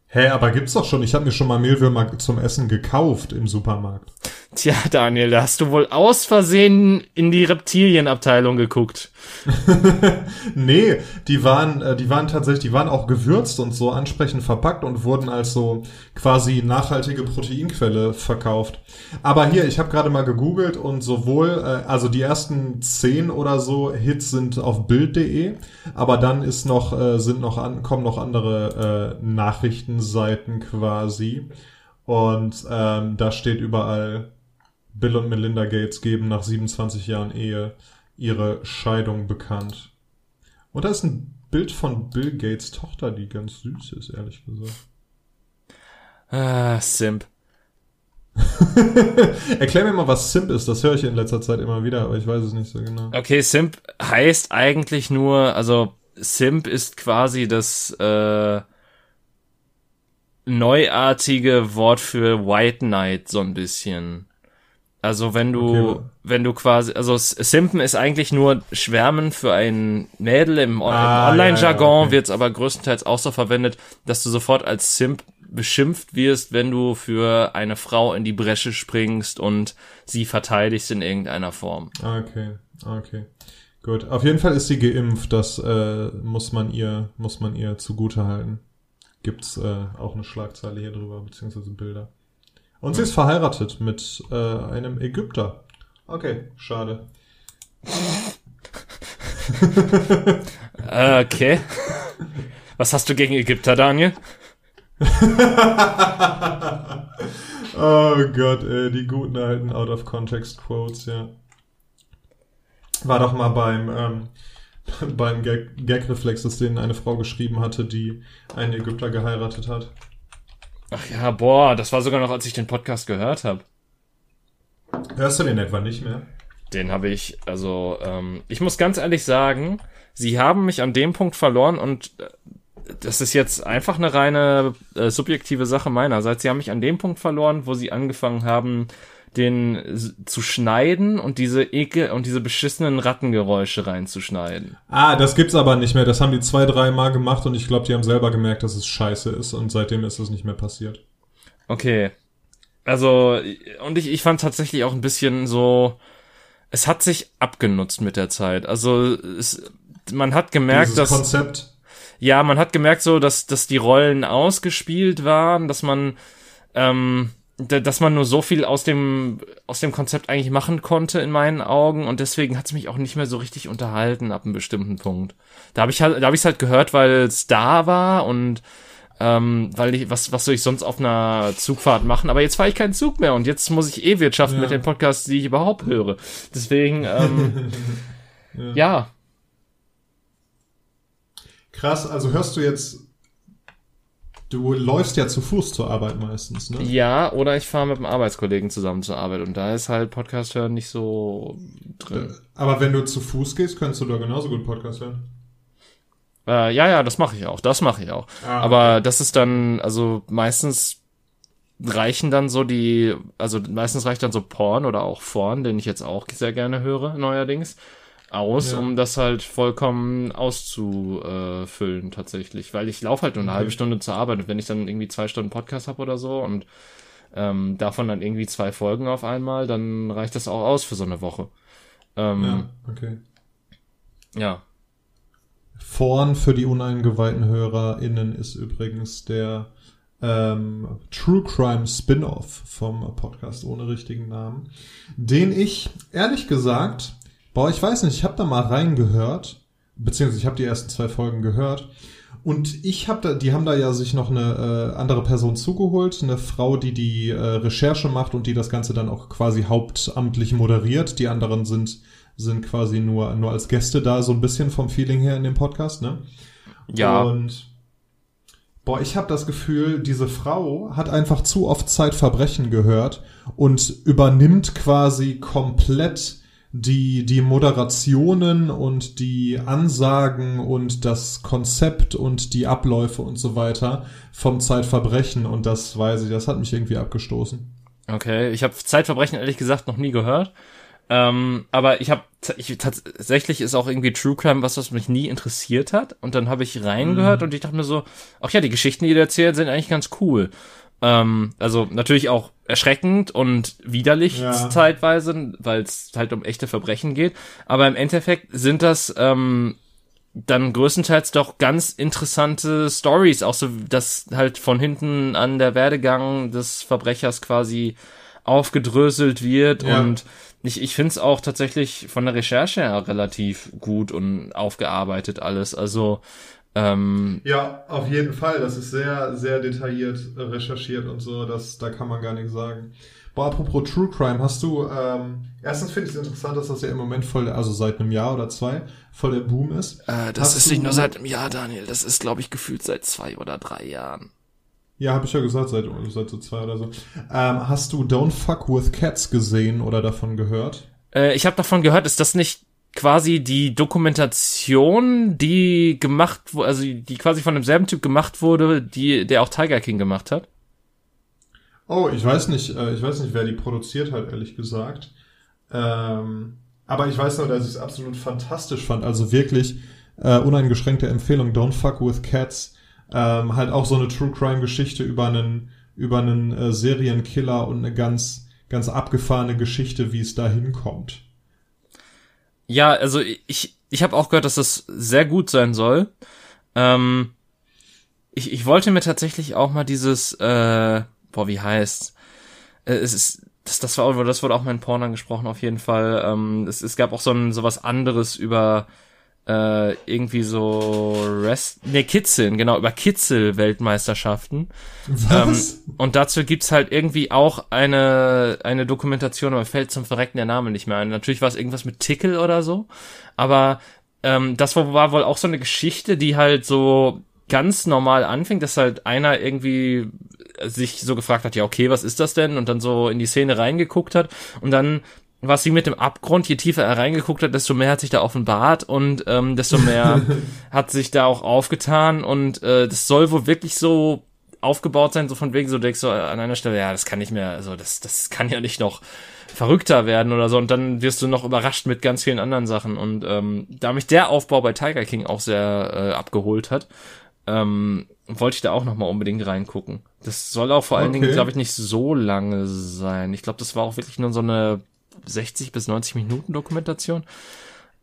Hä, aber gibt's doch schon. Ich habe mir schon mal Mehlwürmer zum Essen gekauft im Supermarkt. Tja, Daniel, da hast du wohl aus Versehen in die Reptilienabteilung geguckt. Nee, die waren, äh, die waren tatsächlich, die waren auch gewürzt und so ansprechend verpackt und wurden als so quasi nachhaltige Proteinquelle verkauft. Aber hier, ich habe gerade mal gegoogelt und sowohl, äh, also die ersten zehn oder so Hits sind auf Bild.de, aber dann ist noch, äh, sind noch an, kommen noch andere Nachrichtenseiten quasi. Und ähm, da steht überall, Bill und Melinda Gates geben nach 27 Jahren Ehe ihre Scheidung bekannt. Und da ist ein Bild von Bill Gates Tochter, die ganz süß ist, ehrlich gesagt. Ah, Simp. Erklär mir mal, was Simp ist. Das höre ich in letzter Zeit immer wieder, aber ich weiß es nicht so genau. Okay, Simp heißt eigentlich nur, also Simp ist quasi das äh, neuartige Wort für White Knight so ein bisschen. Also wenn du, Okay. wenn du quasi, also Simpen ist eigentlich nur Schwärmen für ein Mädel im, Ah, im Online-Jargon, ja, ja, okay. wird es aber größtenteils auch so verwendet, dass du sofort als Simp beschimpft wirst, wenn du für eine Frau in die Bresche springst und sie verteidigst in irgendeiner Form. Okay, okay. Gut. Auf jeden Fall ist sie geimpft. Das äh, muss man ihr, muss man ihr zugute halten. Gibt's äh, auch eine Schlagzeile hier drüber, beziehungsweise Bilder. Und sie ist verheiratet mit äh, einem Ägypter. Okay, schade. Äh, Okay. Was hast du gegen Ägypter, Daniel? Oh Gott, ey, die guten alten Out-of-Context-Quotes, ja. War doch mal beim, ähm, beim Gag- Gag-Reflex, dass denen eine Frau geschrieben hatte, die einen Ägypter geheiratet hat. Ach ja, boah, das war sogar noch, als ich den Podcast gehört habe. Hörst du den etwa nicht mehr? Den habe ich, also, ähm, ich muss ganz ehrlich sagen, sie haben mich an dem Punkt verloren und äh, das ist jetzt einfach eine reine äh, subjektive Sache meinerseits. Sie haben mich an dem Punkt verloren, wo sie angefangen haben, den zu schneiden und diese Ekel und diese beschissenen Rattengeräusche reinzuschneiden. Ah, das gibt's aber nicht mehr. Das haben die zwei, drei Mal gemacht und ich glaube, die haben selber gemerkt, dass es scheiße ist und seitdem ist es nicht mehr passiert. Okay. Also, und ich, ich fand tatsächlich auch ein bisschen so, es hat sich abgenutzt mit der Zeit. Also, es, man hat gemerkt, Dieses dass, Konzept. ja, man hat gemerkt so, dass, dass die Rollen ausgespielt waren, dass man, ähm, dass man nur so viel aus dem, aus dem Konzept eigentlich machen konnte in meinen Augen und deswegen hat's mich auch nicht mehr so richtig unterhalten ab einem bestimmten Punkt. Da habe ich halt, da habe ich halt gehört, weil es da war und ähm, weil ich, was, was soll ich sonst auf einer Zugfahrt machen? Aber jetzt fahre ich keinen Zug mehr und jetzt muss ich eh wirtschaften Ja. mit den Podcasts, die ich überhaupt höre. Deswegen, ähm, ja. ja. Krass, also hörst du jetzt Du läufst ja zu Fuß zur Arbeit meistens, ne? Ja, oder ich fahre mit einem Arbeitskollegen zusammen zur Arbeit und da ist halt Podcast hören nicht so drin. Aber wenn du zu Fuß gehst, könntest du da genauso gut Podcast hören. Äh, ja, ja, das mache ich auch. Das mache ich auch. Ah, Aber okay. das ist dann, also meistens reichen dann so die, also meistens reicht dann so Porn oder auch Porn, den ich jetzt auch sehr gerne höre, neuerdings aus, ja. um das halt vollkommen auszufüllen tatsächlich. Weil ich laufe halt nur eine okay. halbe Stunde zur Arbeit und wenn ich dann irgendwie zwei Stunden Podcast habe oder so und ähm, davon dann irgendwie zwei Folgen auf einmal, dann reicht das auch aus für so eine Woche. Ähm, ja, okay. Ja. Vorn für die uneingeweihten HörerInnen ist übrigens der ähm, True Crime Spin-off vom Podcast ohne richtigen Namen, den ich ehrlich gesagt Boah, ich weiß nicht, ich habe da mal reingehört, beziehungsweise ich habe die ersten zwei Folgen gehört. Und ich habe da, die haben da ja sich noch eine äh, andere Person zugeholt, eine Frau, die die äh, Recherche macht und die das Ganze dann auch quasi hauptamtlich moderiert. Die anderen sind sind quasi nur nur als Gäste da, so ein bisschen vom Feeling her in dem Podcast, ne? Ja. Und boah, ich habe das Gefühl, diese Frau hat einfach zu oft Zeitverbrechen gehört und übernimmt quasi komplett die, die Moderationen und die Ansagen und das Konzept und die Abläufe und so weiter vom Zeitverbrechen und das weiß ich, das hat mich irgendwie abgestoßen. Okay, ich habe Zeitverbrechen ehrlich gesagt noch nie gehört. Ähm, aber ich habe ich, tatsächlich ist auch irgendwie True Crime was, was mich nie interessiert hat. Und dann habe ich reingehört mhm. und ich dachte mir so, ach ja, die Geschichten, die ihr erzählt, sind eigentlich ganz cool. Ähm, also natürlich auch erschreckend und widerlich ja. zeitweise, weil es halt um echte Verbrechen geht. Aber im Endeffekt sind das ähm, dann größtenteils doch ganz interessante Stories, auch so, dass halt von hinten an der Werdegang des Verbrechers quasi aufgedröselt wird ja. und ich, ich finde es auch tatsächlich von der Recherche her relativ gut und aufgearbeitet alles. Also ähm, ja, auf jeden Fall. Das ist sehr, sehr detailliert recherchiert und so. Das, da kann man gar nichts sagen. Boah, apropos True Crime, hast du, ähm, erstens finde ich es interessant, dass das ja im Moment voll, also seit einem Jahr oder zwei, voll der Boom ist. Äh, das hast ist nicht nur seit einem Jahr, Daniel. Das ist, glaube ich, gefühlt seit zwei oder drei Jahren. Ja, habe ich ja gesagt, seit, seit so zwei oder so. Ähm, hast du Don't Fuck With Cats gesehen oder davon gehört? Äh, ich habe davon gehört, ist das nicht quasi die Dokumentation, die gemacht also die quasi von demselben Typ gemacht wurde, die der auch Tiger King gemacht hat? Oh, ich weiß nicht, äh, ich weiß nicht, wer die produziert hat, ehrlich gesagt. Ähm, aber ich weiß nur, dass ich es absolut fantastisch fand. Also wirklich äh, uneingeschränkte Empfehlung. Don't fuck with cats. Ähm, halt auch so eine True Crime Geschichte über einen über einen äh, Serienkiller und eine ganz ganz abgefahrene Geschichte, wie es da hinkommt. Ja, also ich, ich habe auch gehört, dass das sehr gut sein soll. Ähm, ich, ich wollte mir tatsächlich auch mal dieses, äh, boah, wie heißt äh, es ist das, das war das wurde auch mal in Porn angesprochen auf jeden Fall. Ähm, es, es gab auch so ein so was anderes über äh, irgendwie so Rest, ne, Kitzeln, genau, über Kitzel-Weltmeisterschaften. Ähm, und dazu gibt's halt irgendwie auch eine, eine Dokumentation, aber fällt zum Verrecken der Name nicht mehr ein. Natürlich war es irgendwas mit Tickel oder so, aber ähm, das war wohl auch so eine Geschichte, die halt so ganz normal anfing, dass halt einer irgendwie sich so gefragt hat, ja, okay, was ist das denn? Und dann so in die Szene reingeguckt hat und dann was sie mit dem Abgrund, je tiefer er reingeguckt hat, desto mehr hat sich da offenbart und ähm, desto mehr hat sich da auch aufgetan und äh, das soll wohl wirklich so aufgebaut sein, so von wegen, so denkst du an einer Stelle, ja, das kann nicht mehr, also das, das kann ja nicht noch verrückter werden oder so und dann wirst du noch überrascht mit ganz vielen anderen Sachen und ähm, da mich der Aufbau bei Tiger King auch sehr äh, abgeholt hat, ähm, wollte ich da auch nochmal unbedingt reingucken. Das soll auch vor allen okay. Dingen, glaube ich, nicht so lange sein. Ich glaube, das war auch wirklich nur so eine 60 bis 90 Minuten Dokumentation.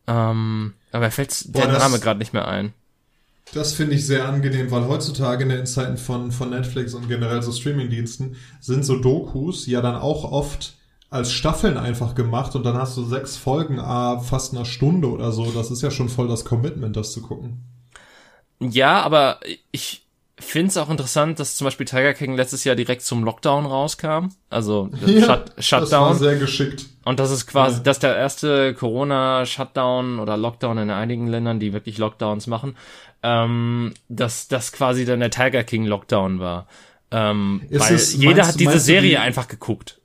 Ähm, aber er fällt der Name gerade nicht mehr ein. Das finde ich sehr angenehm, weil heutzutage in den Zeiten von, von Netflix und generell so Streamingdiensten sind so Dokus ja dann auch oft als Staffeln einfach gemacht und dann hast du sechs Folgen, ah, fast eine Stunde oder so. Das ist ja schon voll das Commitment, das zu gucken. Ja, aber ich finde es auch interessant, dass zum Beispiel Tiger King letztes Jahr direkt zum Lockdown rauskam. Also ja, Shut Shutdown. Das war sehr geschickt. Und das ist quasi, Ja. das ist der erste Corona-Shutdown oder Lockdown in einigen Ländern, die wirklich Lockdowns machen, ähm, dass das quasi dann der Tiger King Lockdown war. Ähm, Ist weil es- jeder meinst- hat diese Serie die- einfach geguckt.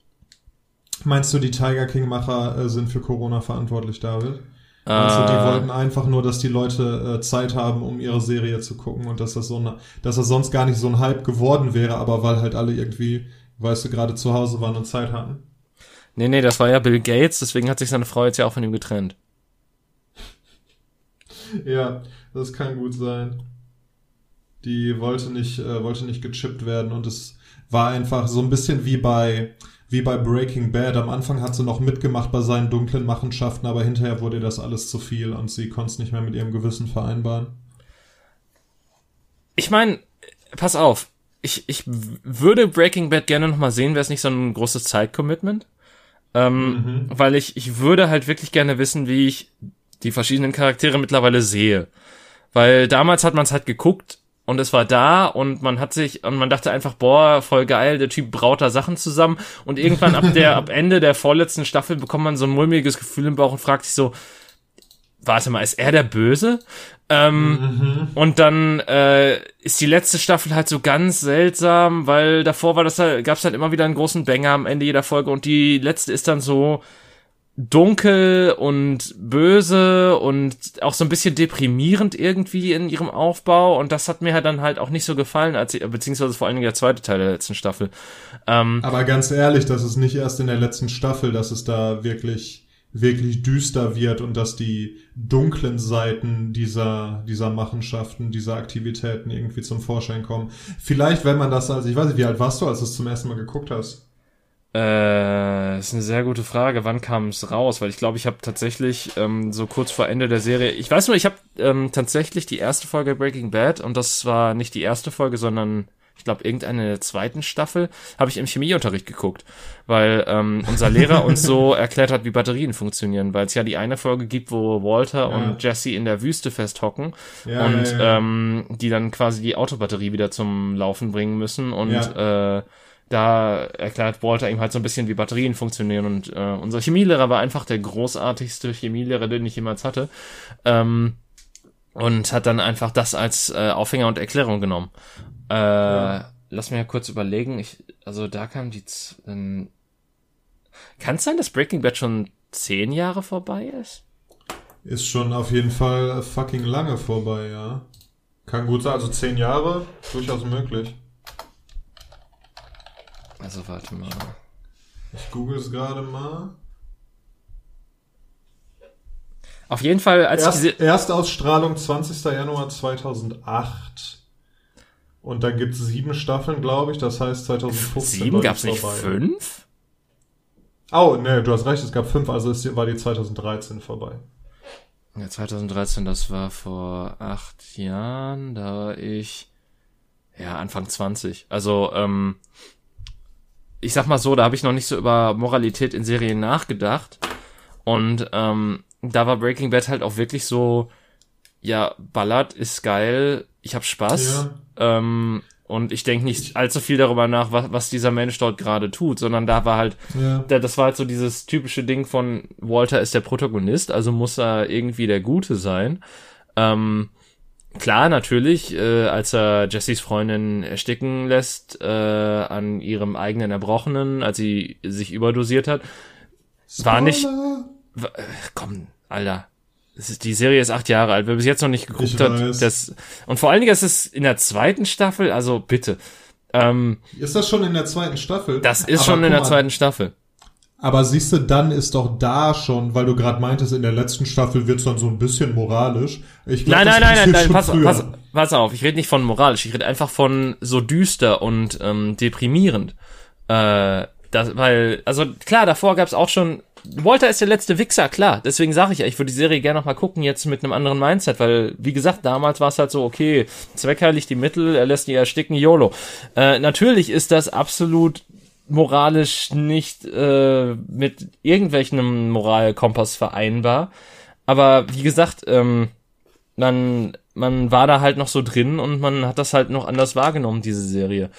Meinst du, die Tiger King-Macher äh, sind für Corona verantwortlich, David? Meinst du, die Äh, wollten einfach nur, dass die Leute äh, Zeit haben, um ihre Serie zu gucken und dass das so eine, dass das sonst gar nicht so ein Hype geworden wäre, aber weil halt alle irgendwie, weißt du, gerade zu Hause waren und Zeit hatten? Nee, nee, das war ja Bill Gates, deswegen hat sich seine Frau jetzt ja auch von ihm getrennt. Ja, das kann gut sein. Die wollte nicht, äh, wollte nicht gechippt werden und es war einfach so ein bisschen wie bei, wie bei Breaking Bad. Am Anfang hat sie noch mitgemacht bei seinen dunklen Machenschaften, aber hinterher wurde das alles zu viel und sie konnte es nicht mehr mit ihrem Gewissen vereinbaren. Ich meine, pass auf, ich, ich würde Breaking Bad gerne noch mal sehen, wäre es nicht so ein großes Zeitcommitment. Ähm, Weil ich, ich würde halt wirklich gerne wissen, wie ich die verschiedenen Charaktere mittlerweile sehe. Weil damals hat man es halt geguckt und es war da und man hat sich und man dachte einfach, boah, voll geil, der Typ braut da Sachen zusammen und irgendwann ab der, ab Ende der vorletzten Staffel bekommt man so ein mulmiges Gefühl im Bauch und fragt sich so, warte mal, ist er der Böse? Ähm, Und dann äh, ist die letzte Staffel halt so ganz seltsam, weil davor war das halt, gab's halt immer wieder einen großen Banger am Ende jeder Folge und die letzte ist dann so dunkel und böse und auch so ein bisschen deprimierend irgendwie in ihrem Aufbau und das hat mir halt dann halt auch nicht so gefallen, als beziehungsweise vor allen Dingen der zweite Teil der letzten Staffel. Ähm, Aber ganz ehrlich, das ist nicht erst in der letzten Staffel, dass es da wirklich, wirklich düster wird und dass die dunklen Seiten dieser, dieser Machenschaften, dieser Aktivitäten irgendwie zum Vorschein kommen. Vielleicht, wenn man das als, ich weiß nicht, wie alt warst du, als du es zum ersten Mal geguckt hast? Äh, ist eine sehr gute Frage. Wann kam es raus? Weil ich glaube, ich habe tatsächlich ähm, so kurz vor Ende der Serie. Ich weiß nur, ich habe ähm, tatsächlich die erste Folge Breaking Bad und das war nicht die erste Folge, sondern ich glaube irgendeine der zweiten Staffel habe ich im Chemieunterricht geguckt, weil ähm, unser Lehrer uns so erklärt hat, wie Batterien funktionieren, weil es ja die eine Folge gibt, wo Walter Ja. und Jesse in der Wüste festhocken Ja, und ja. Ähm, die dann quasi die Autobatterie wieder zum Laufen bringen müssen und äh, da erklärt Walter ihm halt so ein bisschen, wie Batterien funktionieren und äh, unser Chemielehrer war einfach der großartigste Chemielehrer, den ich jemals hatte ähm, und hat dann einfach das als äh, Aufhänger und Erklärung genommen. Äh, Lass mir ja kurz überlegen, ich, also da kam die, ähm, kann es sein, dass Breaking Bad schon zehn Jahre vorbei ist? Ist schon auf jeden Fall fucking lange vorbei, ja. Kann gut sein, also zehn Jahre, durchaus möglich. Also warte mal. Ich google es gerade mal. Auf jeden Fall, als ich Erst, diese, Erstausstrahlung 20. Januar 2008. Und dann gibt's sieben Staffeln, glaube ich. Das heißt 2015 sieben war die gab's nicht vorbei. fünf? Oh, ne, du hast recht, es gab fünf, also es war die 2013 vorbei. Ja, 2013, das war vor acht Jahren, da war ich, ja, Anfang 20. Also, ähm, ich sag mal so, da habe ich noch nicht so über Moralität in Serien nachgedacht. Und ähm, da war Breaking Bad halt auch wirklich so, ja, ballert, ist geil, ich hab Spaß. Ähm, und ich denke nicht allzu viel darüber nach, was, was dieser Mensch dort gerade tut, sondern da war halt Ja. da, das war halt so dieses typische Ding von Walter ist der Protagonist, also muss er irgendwie der Gute sein. Ähm, klar, natürlich, äh, als er Jessys Freundin ersticken lässt äh, an ihrem eigenen Erbrochenen, als sie sich überdosiert hat. War nicht- Spoiler! W- äh, Komm, Alter. Ist, die Serie ist acht Jahre alt. Wer bis jetzt noch nicht geguckt Ich hat, weiß. das und vor allen Dingen ist es in der zweiten Staffel, also bitte. Ähm, Ist das schon in der zweiten Staffel? das ist Aber schon in der mal, zweiten Staffel. Aber siehst du, dann ist doch da schon, weil du gerade meintest, in der letzten Staffel wird's dann so ein bisschen moralisch. Ich glaub, Nein, nein, nein, nein, nein, pass, früher. pass, pass auf, ich rede nicht von moralisch, ich rede einfach von so düster und ähm, deprimierend. Äh, das, weil, also klar, davor gab's auch schon. Walter ist der letzte Wichser, klar. Deswegen sage ich ja, ich würde die Serie gerne noch mal gucken, jetzt mit einem anderen Mindset, weil, wie gesagt, damals war es halt so, okay, zweckheilig die Mittel, er lässt die ersticken, YOLO. Äh, natürlich ist das absolut moralisch nicht äh, mit irgendwelchen Moralkompass vereinbar. Aber wie gesagt, ähm, man, man war da halt noch so drin und man hat das halt noch anders wahrgenommen, diese Serie.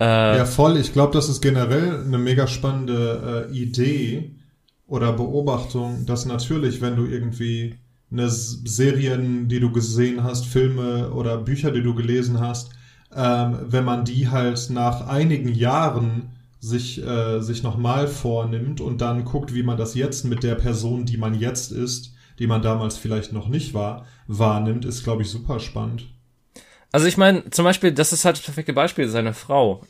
Äh, Ja, voll. Ich glaube, das ist generell eine mega spannende äh, Idee. oder Beobachtung, dass natürlich, wenn du irgendwie eine Serien, die du gesehen hast, Filme oder Bücher, die du gelesen hast, ähm, wenn man die halt nach einigen Jahren sich, äh, sich nochmal vornimmt und dann guckt, wie man das jetzt mit der Person, die man jetzt ist, die man damals vielleicht noch nicht war, wahrnimmt, ist, glaube ich, super spannend. Also ich meine, zum Beispiel, das ist halt das perfekte Beispiel, seine Frau.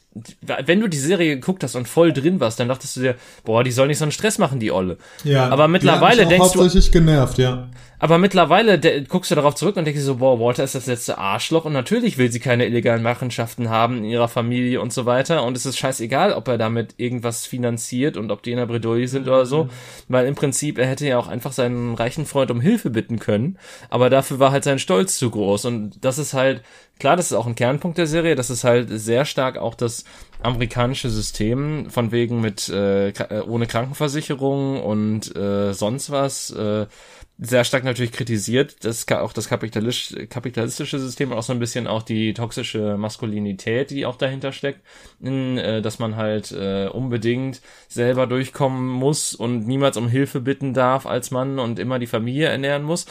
Wenn du die Serie geguckt hast und voll drin warst, dann dachtest du dir, boah, die soll nicht so einen Stress machen, die Olle. Ja, aber mittlerweile denkst du. hauptsächlich genervt, ja. Aber mittlerweile de, guckst du darauf zurück und denkst dir so, boah, Walter ist das letzte Arschloch und natürlich will sie keine illegalen Machenschaften haben in ihrer Familie und so weiter und es ist scheißegal, ob er damit irgendwas finanziert und ob die in der Bredouille sind oder so, weil im Prinzip er hätte ja auch einfach seinen reichen Freund um Hilfe bitten können, aber dafür war halt sein Stolz zu groß und das ist halt, klar, das ist auch ein Kernpunkt der Serie, das ist halt sehr stark auch das amerikanische System, von wegen mit äh, ohne Krankenversicherung und äh, sonst was, äh, sehr stark natürlich kritisiert, das auch das kapitalisch, kapitalistische System, auch so ein bisschen auch die toxische Maskulinität, die auch dahinter steckt, in, äh, dass man halt äh, unbedingt selber durchkommen muss und niemals um Hilfe bitten darf als Mann und immer die Familie ernähren muss.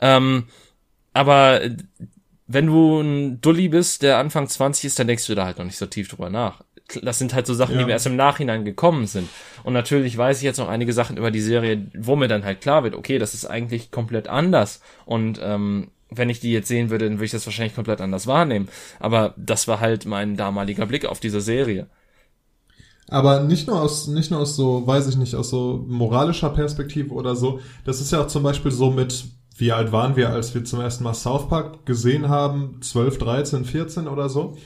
Ähm, aber wenn du ein Dulli bist, der Anfang 20 ist, dann denkst du da halt noch nicht so tief drüber nach das sind halt so Sachen, ja. die mir erst im Nachhinein gekommen sind. Und natürlich weiß ich jetzt noch einige Sachen über die Serie, wo mir dann halt klar wird, okay, das ist eigentlich komplett anders. Und ähm, wenn ich die jetzt sehen würde, dann würde ich das wahrscheinlich komplett anders wahrnehmen. Aber das war halt mein damaliger Blick auf diese Serie. Aber nicht nur aus, nicht nur aus so, weiß ich nicht, aus so moralischer Perspektive oder so. Das ist ja auch zum Beispiel so mit, wie alt waren wir, als wir zum ersten Mal South Park gesehen haben? 12, 13, 14 oder so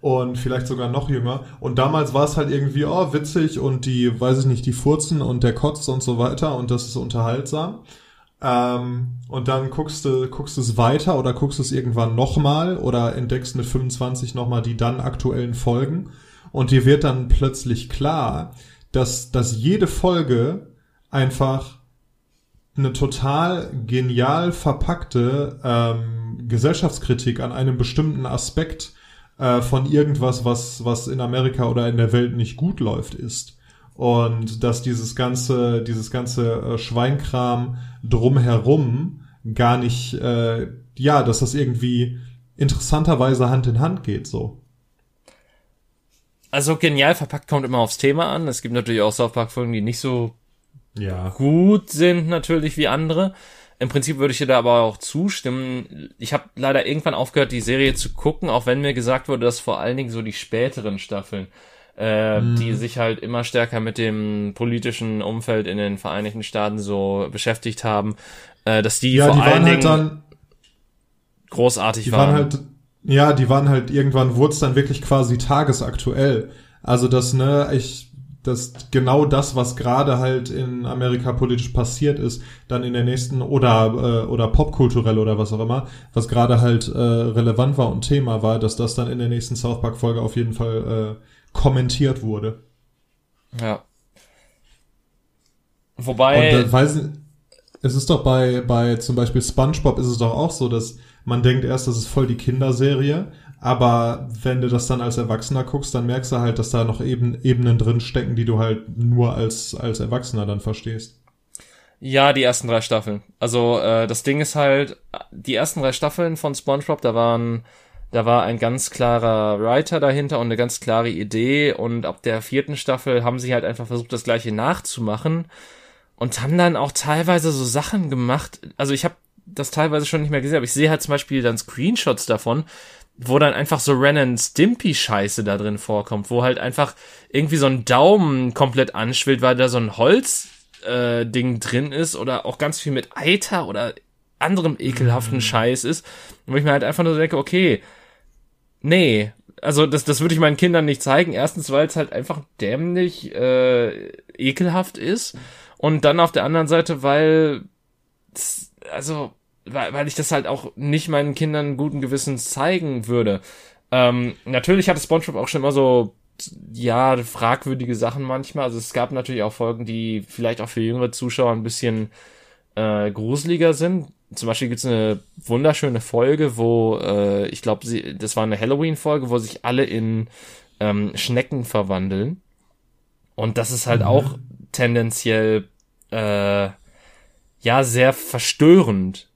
und vielleicht sogar noch jünger. Und damals war es halt irgendwie, oh, witzig und die, weiß ich nicht, die Furzen und der kotzt und so weiter und das ist unterhaltsam. Ähm, und dann guckst du, guckst es weiter oder guckst es irgendwann nochmal oder entdeckst mit 25 nochmal die dann aktuellen Folgen und dir wird dann plötzlich klar, dass, dass jede Folge einfach eine total genial verpackte ähm, Gesellschaftskritik an einem bestimmten Aspekt äh, von irgendwas, was, was in Amerika oder in der Welt nicht gut läuft, ist. Und dass dieses ganze, dieses ganze äh, Schweinkram drumherum gar nicht, äh, ja, dass das irgendwie interessanterweise Hand in Hand geht, so. Also genial verpackt kommt immer aufs Thema an. Es gibt natürlich auch South Park Folgen, die nicht so ja. gut sind natürlich wie andere. Im Prinzip würde ich dir da aber auch zustimmen. Ich habe leider irgendwann aufgehört, die Serie zu gucken, auch wenn mir gesagt wurde, dass vor allen Dingen so die späteren Staffeln, äh, mm. die sich halt immer stärker mit dem politischen Umfeld in den Vereinigten Staaten so beschäftigt haben, äh, dass die ja, vor die allen halt Dingen dann, großartig die waren. waren halt, ja, die waren halt irgendwann wurde es dann wirklich quasi tagesaktuell. Also das, ne, ich dass genau das, was gerade halt in Amerika politisch passiert ist, dann in der nächsten oder äh, oder popkulturell oder was auch immer, was gerade halt äh, relevant war und Thema war, dass das dann in der nächsten South Park Folge auf jeden Fall äh, kommentiert wurde. Ja. Wobei. Und, äh, weiß, es ist doch bei bei zum Beispiel SpongeBob ist es doch auch so, dass man denkt erst, das ist voll die Kinderserie aber wenn du das dann als Erwachsener guckst, dann merkst du halt, dass da noch eben Ebenen drin stecken, die du halt nur als, als Erwachsener dann verstehst. Ja, die ersten drei Staffeln. Also äh, das Ding ist halt, die ersten drei Staffeln von SpongeBob, da waren, da war ein ganz klarer Writer dahinter und eine ganz klare Idee und ab der vierten Staffel haben sie halt einfach versucht, das gleiche nachzumachen und haben dann auch teilweise so Sachen gemacht. Also ich habe das teilweise schon nicht mehr gesehen, aber ich sehe halt zum Beispiel dann Screenshots davon, wo dann einfach so Ren Stimpy Scheiße da drin vorkommt, wo halt einfach irgendwie so ein Daumen komplett anschwillt, weil da so ein Holz äh, Ding drin ist oder auch ganz viel mit Eiter oder anderem ekelhaften mhm. Scheiß ist, wo ich mir halt einfach nur denke, okay, nee, also das, das würde ich meinen Kindern nicht zeigen. Erstens, weil es halt einfach dämlich äh, ekelhaft ist und dann auf der anderen Seite, weil also weil, weil ich das halt auch nicht meinen Kindern guten Gewissens zeigen würde. Ähm, natürlich hatte SpongeBob auch schon immer so ja, fragwürdige Sachen manchmal. Also es gab natürlich auch Folgen, die vielleicht auch für jüngere Zuschauer ein bisschen äh, gruseliger sind. Zum Beispiel gibt's eine wunderschöne Folge, wo äh, ich glaube, das war eine Halloween-Folge, wo sich alle in ähm, Schnecken verwandeln. Und das ist halt mhm. auch tendenziell äh, ja sehr verstörend.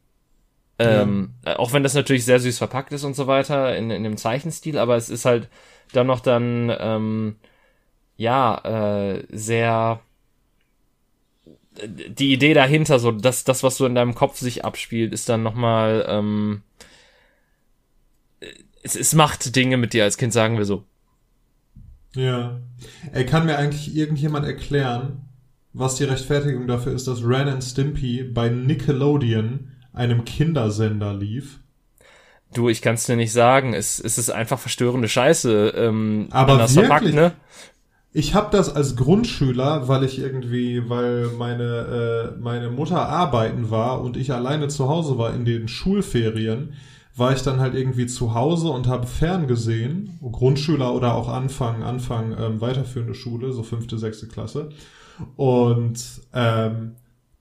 Ähm, ja. Auch wenn das natürlich sehr süß verpackt ist und so weiter in, in dem Zeichenstil, aber es ist halt dann noch dann ähm, ja äh, sehr die Idee dahinter, so dass das, was so in deinem Kopf sich abspielt, ist dann nochmal, ähm, es, es macht Dinge mit dir als Kind, sagen wir so. Ja. Er kann mir eigentlich irgendjemand erklären, was die Rechtfertigung dafür ist, dass Ren and Stimpy bei Nickelodeon, einem Kindersender, lief. Du, ich kann es dir nicht sagen. Es, es ist einfach verstörende Scheiße. Ähm, Aber wirklich? Verpackt, ne? Ich habe das als Grundschüler, weil ich irgendwie, weil meine äh, meine Mutter arbeiten war und ich alleine zu Hause war in den Schulferien, war ich dann halt irgendwie zu Hause und habe ferngesehen, Grundschüler oder auch Anfang Anfang ähm, weiterführende Schule, so fünfte sechste Klasse und ähm,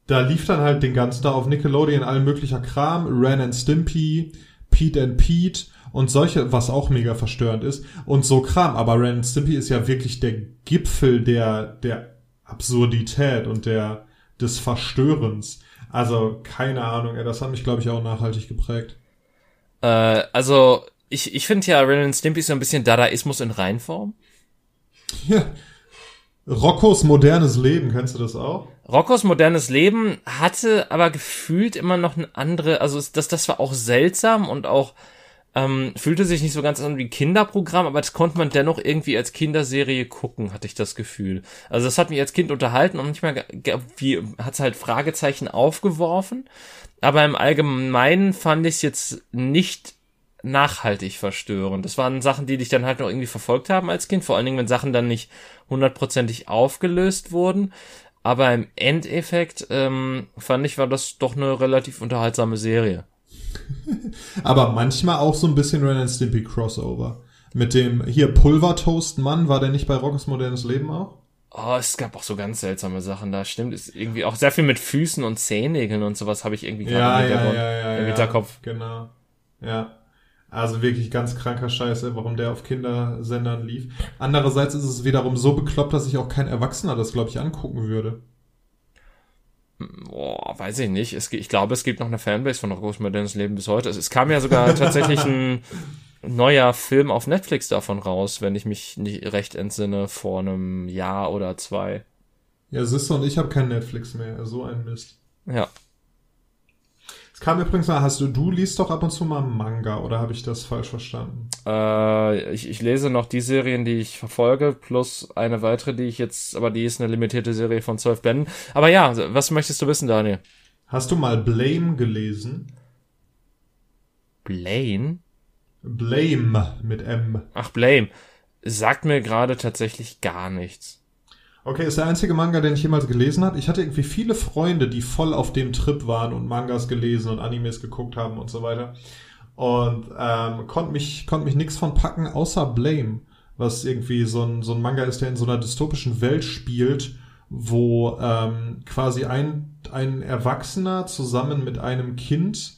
da lief dann halt den ganzen Tag auf Nickelodeon all möglicher Kram, Ren and Stimpy, Pete and Pete und solche, was auch mega verstörend ist und so Kram. Aber Ren Stimpy ist ja wirklich der Gipfel der, der Absurdität und der, des Verstörens. Also, keine Ahnung, das hat mich, glaube ich, auch nachhaltig geprägt. Äh, also, ich, ich finde ja Ren Stimpy so ein bisschen Dadaismus in Reinform. Ja. Roccos modernes Leben, kennst du das auch? Roccos modernes Leben hatte aber gefühlt immer noch eine andere, also das, das war auch seltsam und auch ähm, fühlte sich nicht so ganz an wie ein Kinderprogramm, aber das konnte man dennoch irgendwie als Kinderserie gucken, hatte ich das Gefühl. Also das hat mich als Kind unterhalten und manchmal wie hat es halt Fragezeichen aufgeworfen, aber im Allgemeinen fand ich es jetzt nicht nachhaltig verstörend. Das waren Sachen, die dich dann halt noch irgendwie verfolgt haben als Kind, vor allen Dingen, wenn Sachen dann nicht hundertprozentig aufgelöst wurden. Aber im Endeffekt ähm, fand ich, war das doch eine relativ unterhaltsame Serie. Aber manchmal auch so ein bisschen Ren and Stimpy Crossover. Mit dem hier Pulvertoast-Mann, war der nicht bei Rockes modernes Leben auch? Oh, es gab auch so ganz seltsame Sachen da, stimmt. Ist irgendwie auch sehr viel mit Füßen und Zehennägeln und sowas habe ich irgendwie gerade ja, im ja, ja, im Hinterkopf. Genau. Ja. Also wirklich ganz kranker Scheiße, warum der auf Kindersendern lief. Andererseits ist es wiederum so bekloppt, dass sich auch kein Erwachsener das, glaube ich, angucken würde. Boah, weiß ich nicht. Es, ich glaube, es gibt noch eine Fanbase von Modernes Leben bis heute. Es, es kam ja sogar tatsächlich ein neuer Film auf Netflix davon raus, wenn ich mich nicht recht entsinne, vor einem Jahr oder zwei. Ja, siehst du, und ich habe kein Netflix mehr. So ein Mist. Ja. Es kam übrigens mal, hast du, du liest doch ab und zu mal Manga, oder habe ich das falsch verstanden? Äh, ich, ich lese noch die Serien, die ich verfolge, plus eine weitere, die ich jetzt, aber die ist eine limitierte Serie von zwölf Bänden. Aber ja, was möchtest du wissen, Daniel? Hast du mal Blame gelesen? Blame? Blame mit M. Ach, Blame. Sagt mir gerade tatsächlich gar nichts. Okay, ist der einzige Manga, den ich jemals gelesen habe. Ich hatte irgendwie viele Freunde, die voll auf dem Trip waren und Mangas gelesen und Animes geguckt haben und so weiter. Und ähm, konnte mich, konnte mich nix von packen, außer Blame, was irgendwie so ein, so ein Manga ist, der in so einer dystopischen Welt spielt, wo ähm, quasi ein, ein Erwachsener zusammen mit einem Kind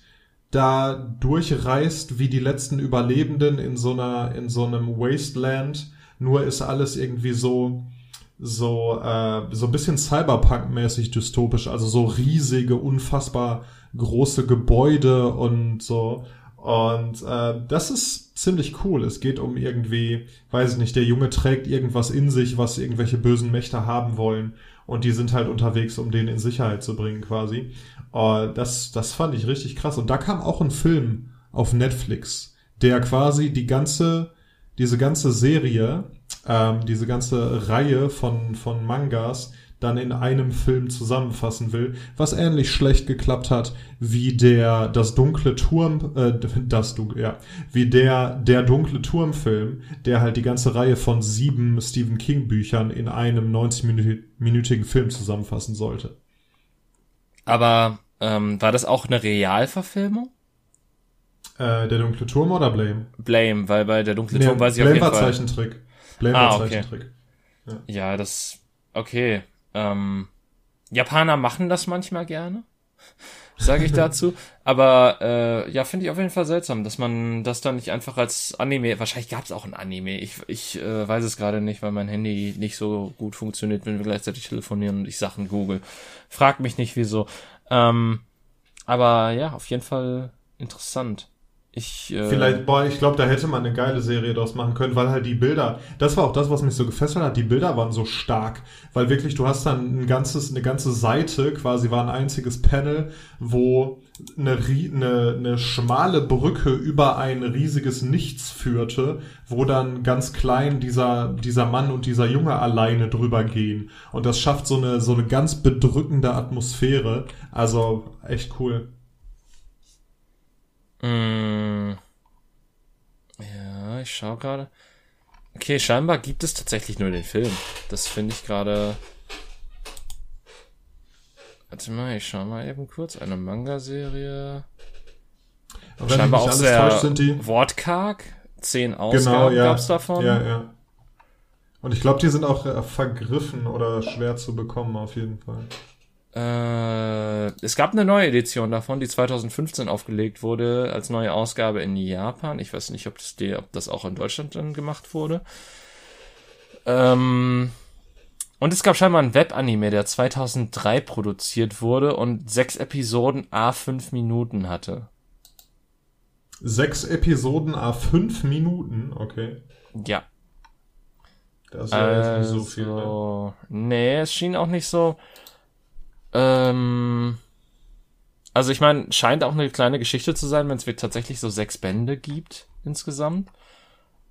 da durchreist wie die letzten Überlebenden in so einer, in so einem Wasteland. Nur ist alles irgendwie so, so, äh, so ein bisschen Cyberpunk-mäßig dystopisch, also so riesige, unfassbar große Gebäude und so. Und äh, das ist ziemlich cool. Es geht um irgendwie, weiß ich nicht, der Junge trägt irgendwas in sich, was irgendwelche bösen Mächte haben wollen. Und die sind halt unterwegs, um den in Sicherheit zu bringen, quasi. Uh, das, das fand ich richtig krass. Und da kam auch ein Film auf Netflix, der quasi die ganze, diese ganze Serie ähm, diese ganze Reihe von, von Mangas dann in einem Film zusammenfassen will, was ähnlich schlecht geklappt hat wie der das dunkle Turm äh, das dunkle ja wie der der dunkle Turm-Film, der halt die ganze Reihe von sieben Stephen King Büchern in einem 90-minütigen Film zusammenfassen sollte. Aber ähm, war das auch eine Realverfilmung? Äh, der dunkle Turm oder Blame? Blame, weil bei der dunkle nee, Turm weiß ich Blame auf jeden war Fall. Zeichentrick. Blame ah, okay. Zeichentrick. Ja. ja, das okay. Ähm, Japaner machen das manchmal gerne. sage ich dazu. Aber äh, ja, finde ich auf jeden Fall seltsam, dass man das dann nicht einfach als Anime, wahrscheinlich gab es auch ein Anime, ich, ich äh, weiß es gerade nicht, weil mein Handy nicht so gut funktioniert, wenn wir gleichzeitig telefonieren und ich Sachen google. Frag mich nicht wieso. Ähm, aber ja, auf jeden Fall interessant. Ich, äh, Vielleicht, boah, ich glaube, da hätte man eine geile Serie draus machen können, weil halt die Bilder, das war auch das, was mich so gefesselt hat, die Bilder waren so stark, weil wirklich, du hast dann ein ganzes, eine ganze Seite, quasi war ein einziges Panel, wo eine, eine, eine schmale Brücke über ein riesiges Nichts führte, wo dann ganz klein dieser, dieser Mann und dieser Junge alleine drüber gehen. Und das schafft so eine, so eine ganz bedrückende Atmosphäre. Also, echt cool. Mm. Ja, ich schau gerade. Okay, scheinbar gibt es tatsächlich nur den Film. Das finde ich gerade. Warte mal, ich schau mal eben kurz. Eine Manga-Serie. Scheinbar auch sehr täuscht, wortkarg. Zehn genau, Ausgaben genau, ja. gab's davon. Ja, ja. Und ich glaube, die sind auch äh, vergriffen oder schwer zu bekommen, auf jeden Fall. Äh, es gab eine neue Edition davon, die 2015 aufgelegt wurde als neue Ausgabe in Japan. Ich weiß nicht, ob das, die, ob das auch in Deutschland dann gemacht wurde. Ähm, und es gab scheinbar ein Webanime, der 2003 produziert wurde und sechs Episoden a fünf Minuten hatte. Sechs Episoden a fünf Minuten, okay. Ja. Das ist ja also, jetzt nicht so viel. Ne? Also, nee, es schien auch nicht so. Ähm, also ich meine, scheint auch eine kleine Geschichte zu sein, wenn es tatsächlich so sechs Bände gibt insgesamt.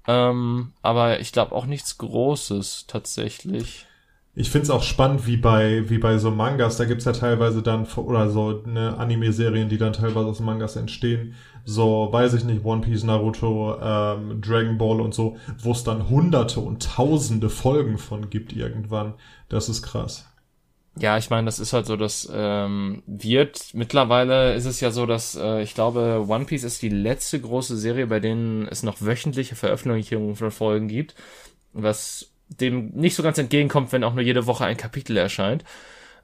Ähm, aber ich glaube auch nichts Großes tatsächlich. Ich find's auch spannend, wie bei, wie bei so Mangas, da gibt's ja teilweise dann, oder so eine Anime-Serien, die dann teilweise aus Mangas entstehen. So, weiß ich nicht, One Piece, Naruto, ähm, Dragon Ball und so, wo es dann hunderte und tausende Folgen von gibt irgendwann. Das ist krass. Ja, ich meine, das ist halt so, dass ähm, wird mittlerweile ist es ja so, dass äh, ich glaube, One Piece ist die letzte große Serie, bei denen es noch wöchentliche Veröffentlichungen von Folgen gibt, was dem nicht so ganz entgegenkommt, wenn auch nur jede Woche ein Kapitel erscheint.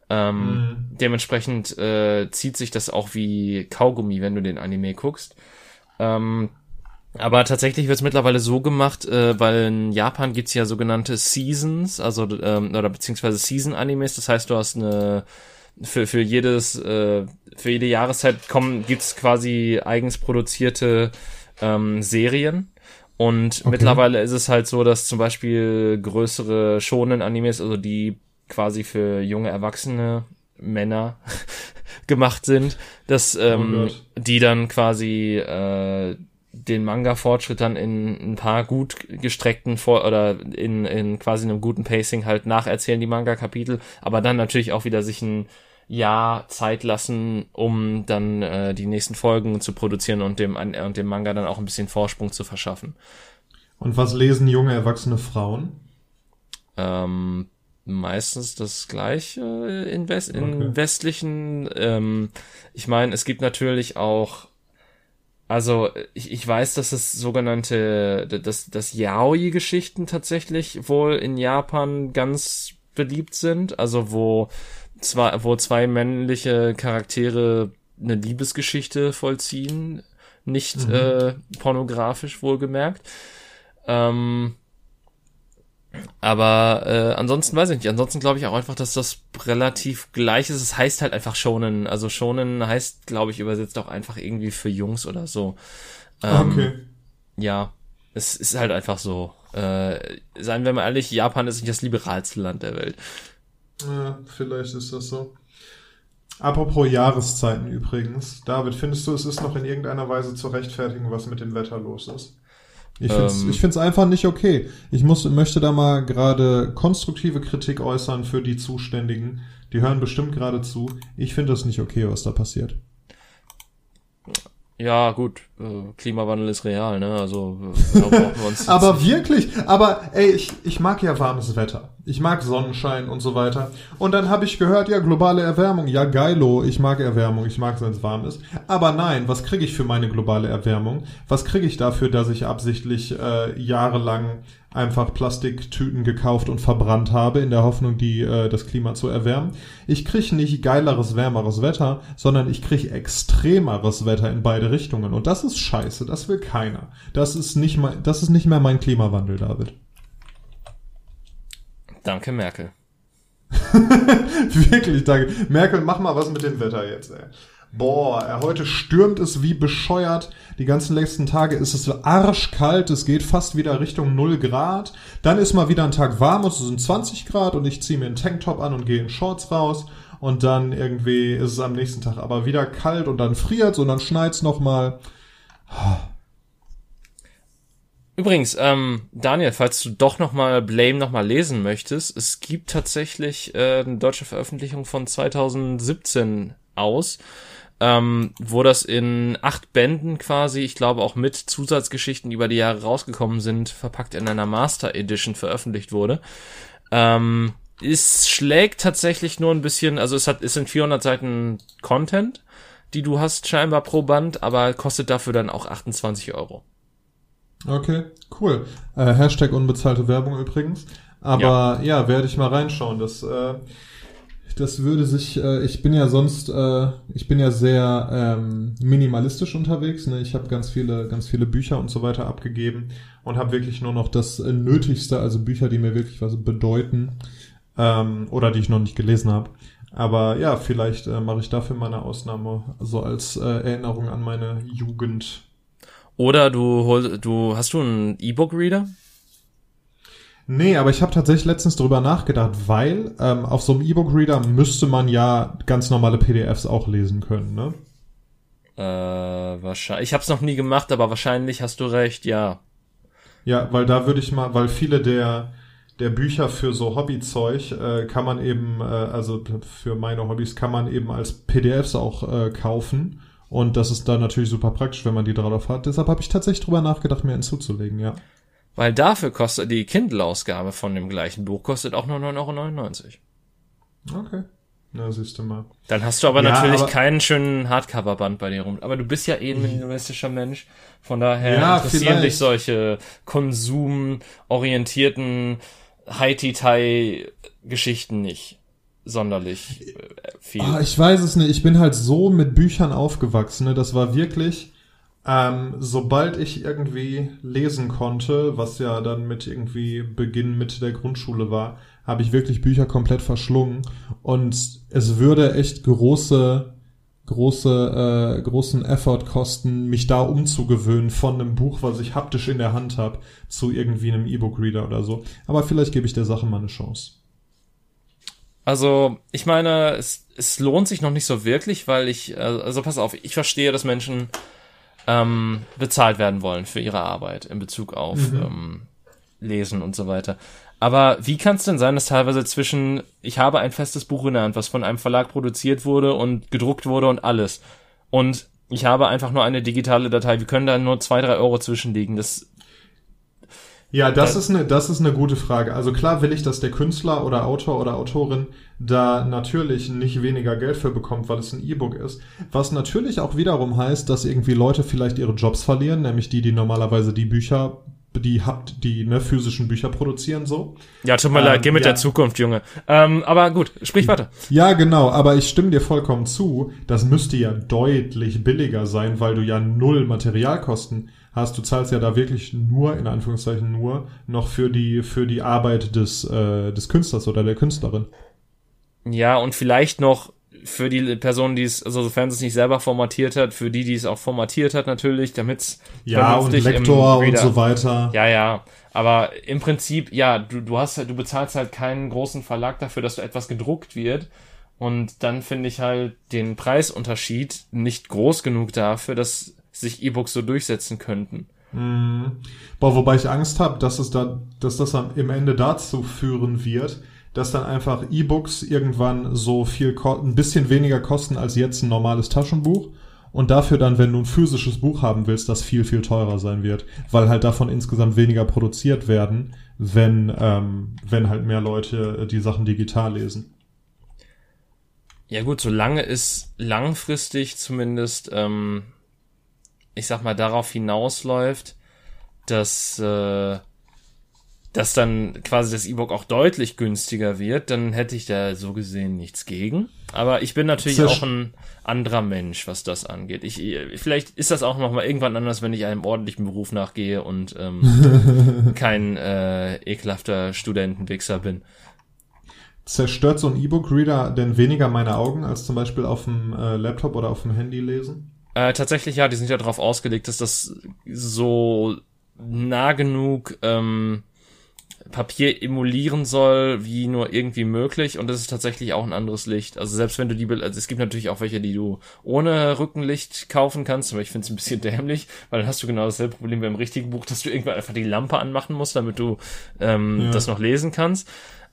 Ähm, mhm. Dementsprechend äh, zieht sich das auch wie Kaugummi, wenn du den Anime guckst. Ähm, aber tatsächlich wird es mittlerweile so gemacht, äh, weil in Japan gibt's ja sogenannte Seasons, also ähm, oder beziehungsweise Season-Animes. Das heißt, du hast eine für für jedes äh, für jede Jahreszeit kommen gibt's quasi eigens produzierte ähm, Serien. Und okay. mittlerweile ist es halt so, dass zum Beispiel größere Shonen-Animes, also die quasi für junge Erwachsene Männer gemacht sind, dass ähm, oh die dann quasi äh, den Manga-Fortschritt dann in ein paar gut gestreckten Vor oder in, in quasi einem guten Pacing halt nacherzählen, die Manga-Kapitel, aber dann natürlich auch wieder sich ein Jahr Zeit lassen, um dann äh, die nächsten Folgen zu produzieren und dem, und dem Manga dann auch ein bisschen Vorsprung zu verschaffen. Und was lesen junge, erwachsene Frauen? Ähm, meistens das gleiche in, West okay. in westlichen. Ähm, ich meine, es gibt natürlich auch also ich, ich weiß, dass es sogenannte, dass, dass Yaoi-Geschichten tatsächlich wohl in Japan ganz beliebt sind. Also wo zwei, wo zwei männliche Charaktere eine Liebesgeschichte vollziehen, nicht mhm. äh, pornografisch wohlgemerkt. Ähm, aber äh, ansonsten weiß ich nicht. Ansonsten glaube ich auch einfach, dass das relativ gleich ist. Es heißt halt einfach Shonen. Also Shonen heißt, glaube ich, übersetzt auch einfach irgendwie für Jungs oder so. Ähm, okay. Ja, es ist halt einfach so. Äh, seien wir mal ehrlich, Japan ist nicht das liberalste Land der Welt. Ja, vielleicht ist das so. Apropos Jahreszeiten übrigens. David, findest du, es ist noch in irgendeiner Weise zu rechtfertigen, was mit dem Wetter los ist? Ich finde es ähm, find's einfach nicht okay. Ich muss, möchte da mal gerade konstruktive Kritik äußern für die Zuständigen. Die hören bestimmt gerade zu. Ich finde das nicht okay, was da passiert. Ja, gut. äh, Klimawandel ist real, ne? Also äh, wir uns Aber wirklich, aber ey, ich, ich mag ja warmes Wetter. Ich mag Sonnenschein und so weiter. Und dann habe ich gehört, ja, globale Erwärmung. Ja, geilo, ich mag Erwärmung, ich mag es, wenn es warm ist. Aber nein, was kriege ich für meine globale Erwärmung? Was kriege ich dafür, dass ich absichtlich äh, jahrelang einfach Plastiktüten gekauft und verbrannt habe, in der Hoffnung, die äh, das Klima zu erwärmen. Ich kriege nicht geileres, wärmeres Wetter, sondern ich kriege extremeres Wetter in beide Richtungen. Und das ist scheiße, das will keiner. Das ist nicht, mal, das ist nicht mehr mein Klimawandel, David. Danke, Merkel. Wirklich, danke. Merkel, mach mal was mit dem Wetter jetzt, ey. Boah, äh, heute stürmt es wie bescheuert. Die ganzen letzten Tage ist es arschkalt. Es geht fast wieder Richtung 0 Grad. Dann ist mal wieder ein Tag warm und es sind 20 Grad und ich ziehe mir einen Tanktop an und gehe in Shorts raus. Und dann irgendwie ist es am nächsten Tag aber wieder kalt und dann friert und dann schneit's nochmal. Übrigens, ähm, Daniel, falls du doch nochmal Blame nochmal lesen möchtest, es gibt tatsächlich äh, eine deutsche Veröffentlichung von 2017 aus ähm, wo das in acht Bänden quasi, ich glaube auch mit Zusatzgeschichten über die Jahre rausgekommen sind, verpackt in einer Master Edition veröffentlicht wurde. Ähm, es schlägt tatsächlich nur ein bisschen, also es hat, es sind 400 Seiten Content, die du hast scheinbar pro Band, aber kostet dafür dann auch 28 Euro. Okay, cool. Äh, Hashtag unbezahlte Werbung übrigens. Aber ja, ja werde ich mal reinschauen. Das äh, das würde sich, äh, ich bin ja sonst, äh, ich bin ja sehr ähm, minimalistisch unterwegs. Ne? Ich habe ganz viele, ganz viele Bücher und so weiter abgegeben und habe wirklich nur noch das äh, Nötigste, also Bücher, die mir wirklich was bedeuten ähm, oder die ich noch nicht gelesen habe. Aber ja, vielleicht äh, mache ich dafür mal eine Ausnahme, so als äh, Erinnerung an meine Jugend. Oder du hol, du hast du einen E-Book-Reader? Nee, aber ich habe tatsächlich letztens drüber nachgedacht, weil ähm, auf so einem E-Book-Reader müsste man ja ganz normale PDFs auch lesen können, ne? Äh, wahrscheinlich. Ich habe es noch nie gemacht, aber wahrscheinlich hast du recht, ja. Ja, weil da würde ich mal, weil viele der der Bücher für so Hobbyzeug äh, kann man eben, äh, also für meine Hobbys kann man eben als PDFs auch äh, kaufen. Und das ist dann natürlich super praktisch, wenn man die drauf hat. Deshalb habe ich tatsächlich drüber nachgedacht, mir einen zuzulegen, ja. Weil dafür kostet die Kindle-Ausgabe von dem gleichen Buch kostet auch nur 9,99 Euro. Okay. Na, siehst du mal. Dann hast du aber ja, natürlich aber keinen schönen Hardcover-Band bei dir rum. Aber du bist ja eh ein minimalistischer Mensch. Von daher ja, interessieren vielleicht. dich solche konsumorientierten High-Tie-Geschichten nicht sonderlich äh, viel. Oh, ich weiß es nicht. Ich bin halt so mit Büchern aufgewachsen. Ne? Das war wirklich ähm, sobald ich irgendwie lesen konnte, was ja dann mit irgendwie Beginn Mitte der Grundschule war, habe ich wirklich Bücher komplett verschlungen und es würde echt große große äh, großen Effort kosten, mich da umzugewöhnen von einem Buch, was ich haptisch in der Hand habe, zu irgendwie einem E-Book-Reader oder so. Aber vielleicht gebe ich der Sache mal eine Chance. Also, ich meine, es, es lohnt sich noch nicht so wirklich, weil ich, also pass auf, ich verstehe, dass Menschen ähm, bezahlt werden wollen für ihre Arbeit in Bezug auf mhm. ähm, Lesen und so weiter. Aber wie kann es denn sein, dass teilweise zwischen, ich habe ein festes Buch in der Hand, was von einem Verlag produziert wurde und gedruckt wurde und alles. Und ich habe einfach nur eine digitale Datei. Wir können da nur zwei, drei Euro zwischenliegen. Das ja, das ist eine, das ist eine gute Frage. Also klar will ich, dass der Künstler oder Autor oder Autorin da natürlich nicht weniger Geld für bekommt, weil es ein E-Book ist. Was natürlich auch wiederum heißt, dass irgendwie Leute vielleicht ihre Jobs verlieren, nämlich die, die normalerweise die Bücher die habt, die ne, physischen Bücher produzieren so. Ja, tut mir ähm, leid, geh mit ja. der Zukunft, Junge. Ähm, aber gut, sprich weiter. Ja, genau, aber ich stimme dir vollkommen zu. Das müsste ja deutlich billiger sein, weil du ja null Materialkosten hast. Du zahlst ja da wirklich nur, in Anführungszeichen nur, noch für die, für die Arbeit des, äh, des Künstlers oder der Künstlerin. Ja, und vielleicht noch für die Person, die es, also sofern es nicht selber formatiert hat, für die, die es auch formatiert hat natürlich, damit es ja und Lektor und so weiter. Ja, ja, aber im Prinzip ja, du du hast halt, du bezahlst halt keinen großen Verlag dafür, dass du etwas gedruckt wird und dann finde ich halt den Preisunterschied nicht groß genug dafür, dass sich E-Books so durchsetzen könnten. Mhm. Boah, wobei ich Angst habe, dass es da, dass das am, im Ende dazu führen wird, dass dann einfach E-Books irgendwann so viel, ein bisschen weniger kosten als jetzt ein normales Taschenbuch und dafür dann, wenn du ein physisches Buch haben willst, das viel, viel teurer sein wird, weil halt davon insgesamt weniger produziert werden, wenn, ähm, wenn halt mehr Leute die Sachen digital lesen. Ja gut, solange es langfristig zumindest, ähm, ich sag mal, darauf hinausläuft, dass äh, dass dann quasi das E-Book auch deutlich günstiger wird, dann hätte ich da so gesehen nichts gegen. Aber ich bin natürlich Zisch. auch ein anderer Mensch, was das angeht. Ich, vielleicht ist das auch noch mal irgendwann anders, wenn ich einem ordentlichen Beruf nachgehe und ähm, kein äh, ekelhafter Studentenwichser bin. Zerstört so ein E-Book-Reader denn weniger meine Augen als zum Beispiel auf dem äh, Laptop oder auf dem Handy lesen? Äh, tatsächlich ja, die sind ja darauf ausgelegt, dass das so nah genug ähm, Papier emulieren soll, wie nur irgendwie möglich. Und das ist tatsächlich auch ein anderes Licht. Also selbst wenn du die, also es gibt natürlich auch welche, die du ohne Rückenlicht kaufen kannst, aber ich finde es ein bisschen dämlich, weil dann hast du genau dasselbe Problem beim richtigen Buch, dass du irgendwann einfach die Lampe anmachen musst, damit du ähm, ja. das noch lesen kannst.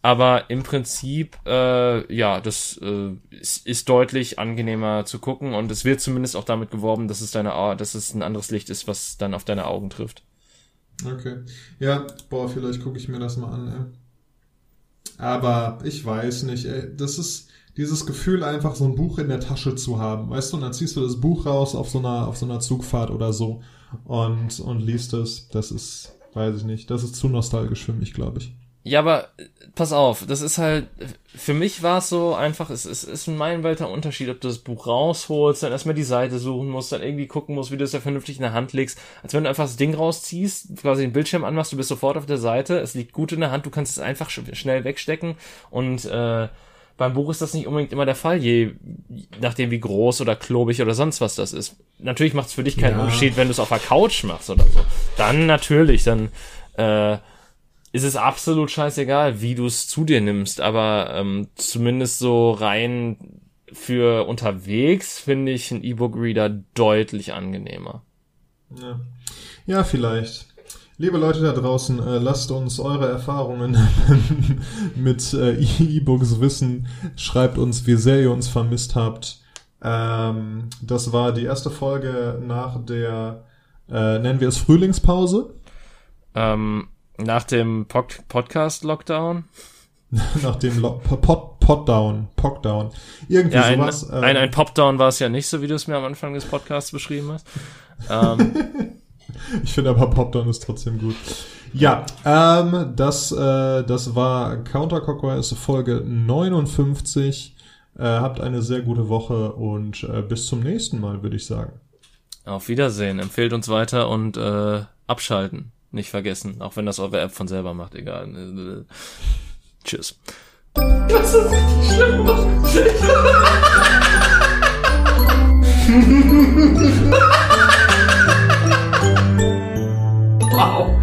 Aber im Prinzip, äh, ja, das äh, ist, ist deutlich angenehmer zu gucken und es wird zumindest auch damit geworben, dass es deine, dass es ein anderes Licht ist, was dann auf deine Augen trifft. Okay. Ja, boah, vielleicht gucke ich mir das mal an, ey. Aber ich weiß nicht, ey. Das ist dieses Gefühl, einfach so ein Buch in der Tasche zu haben. Weißt du, und dann ziehst du das Buch raus auf so einer, auf so einer Zugfahrt oder so und, und liest es. Das ist, weiß ich nicht, das ist zu nostalgisch für mich, glaube ich. Ja, aber pass auf, das ist halt, für mich war es so einfach, es, es ist ein meilenweiter Unterschied, ob du das Buch rausholst, dann erstmal die Seite suchen musst, dann irgendwie gucken musst, wie du es ja vernünftig in der Hand legst, als wenn du einfach das Ding rausziehst, quasi den Bildschirm anmachst, du bist sofort auf der Seite, es liegt gut in der Hand, du kannst es einfach sch schnell wegstecken und äh, beim Buch ist das nicht unbedingt immer der Fall, je nachdem wie groß oder klobig oder sonst was das ist. Natürlich macht es für dich keinen ja. Unterschied, wenn du es auf der Couch machst oder so. Dann natürlich, dann äh, ist es absolut scheißegal, wie du es zu dir nimmst, aber ähm, zumindest so rein für unterwegs finde ich ein E-Book-Reader deutlich angenehmer. Ja. ja, vielleicht. Liebe Leute da draußen, äh, lasst uns eure Erfahrungen mit äh, E-Books wissen. Schreibt uns, wie sehr ihr uns vermisst habt. Ähm, das war die erste Folge nach der, äh, nennen wir es Frühlingspause. Ähm, nach dem Pod Podcast-Lockdown? Nach dem Lo Pod Poddown, Poddown. Irgendwie ja, ein, sowas. Ein, ein, ähm. ein Popdown war es ja nicht, so wie du es mir am Anfang des Podcasts beschrieben hast. ähm. Ich finde aber Popdown ist trotzdem gut. Ja, ähm, das, äh, das war Counter Clockwise Folge 59. Äh, habt eine sehr gute Woche und äh, bis zum nächsten Mal, würde ich sagen. Auf Wiedersehen. Empfehlt uns weiter und äh, abschalten nicht vergessen, auch wenn das eure App von selber macht, egal. Tschüss. Das ist richtig schlimm. wow.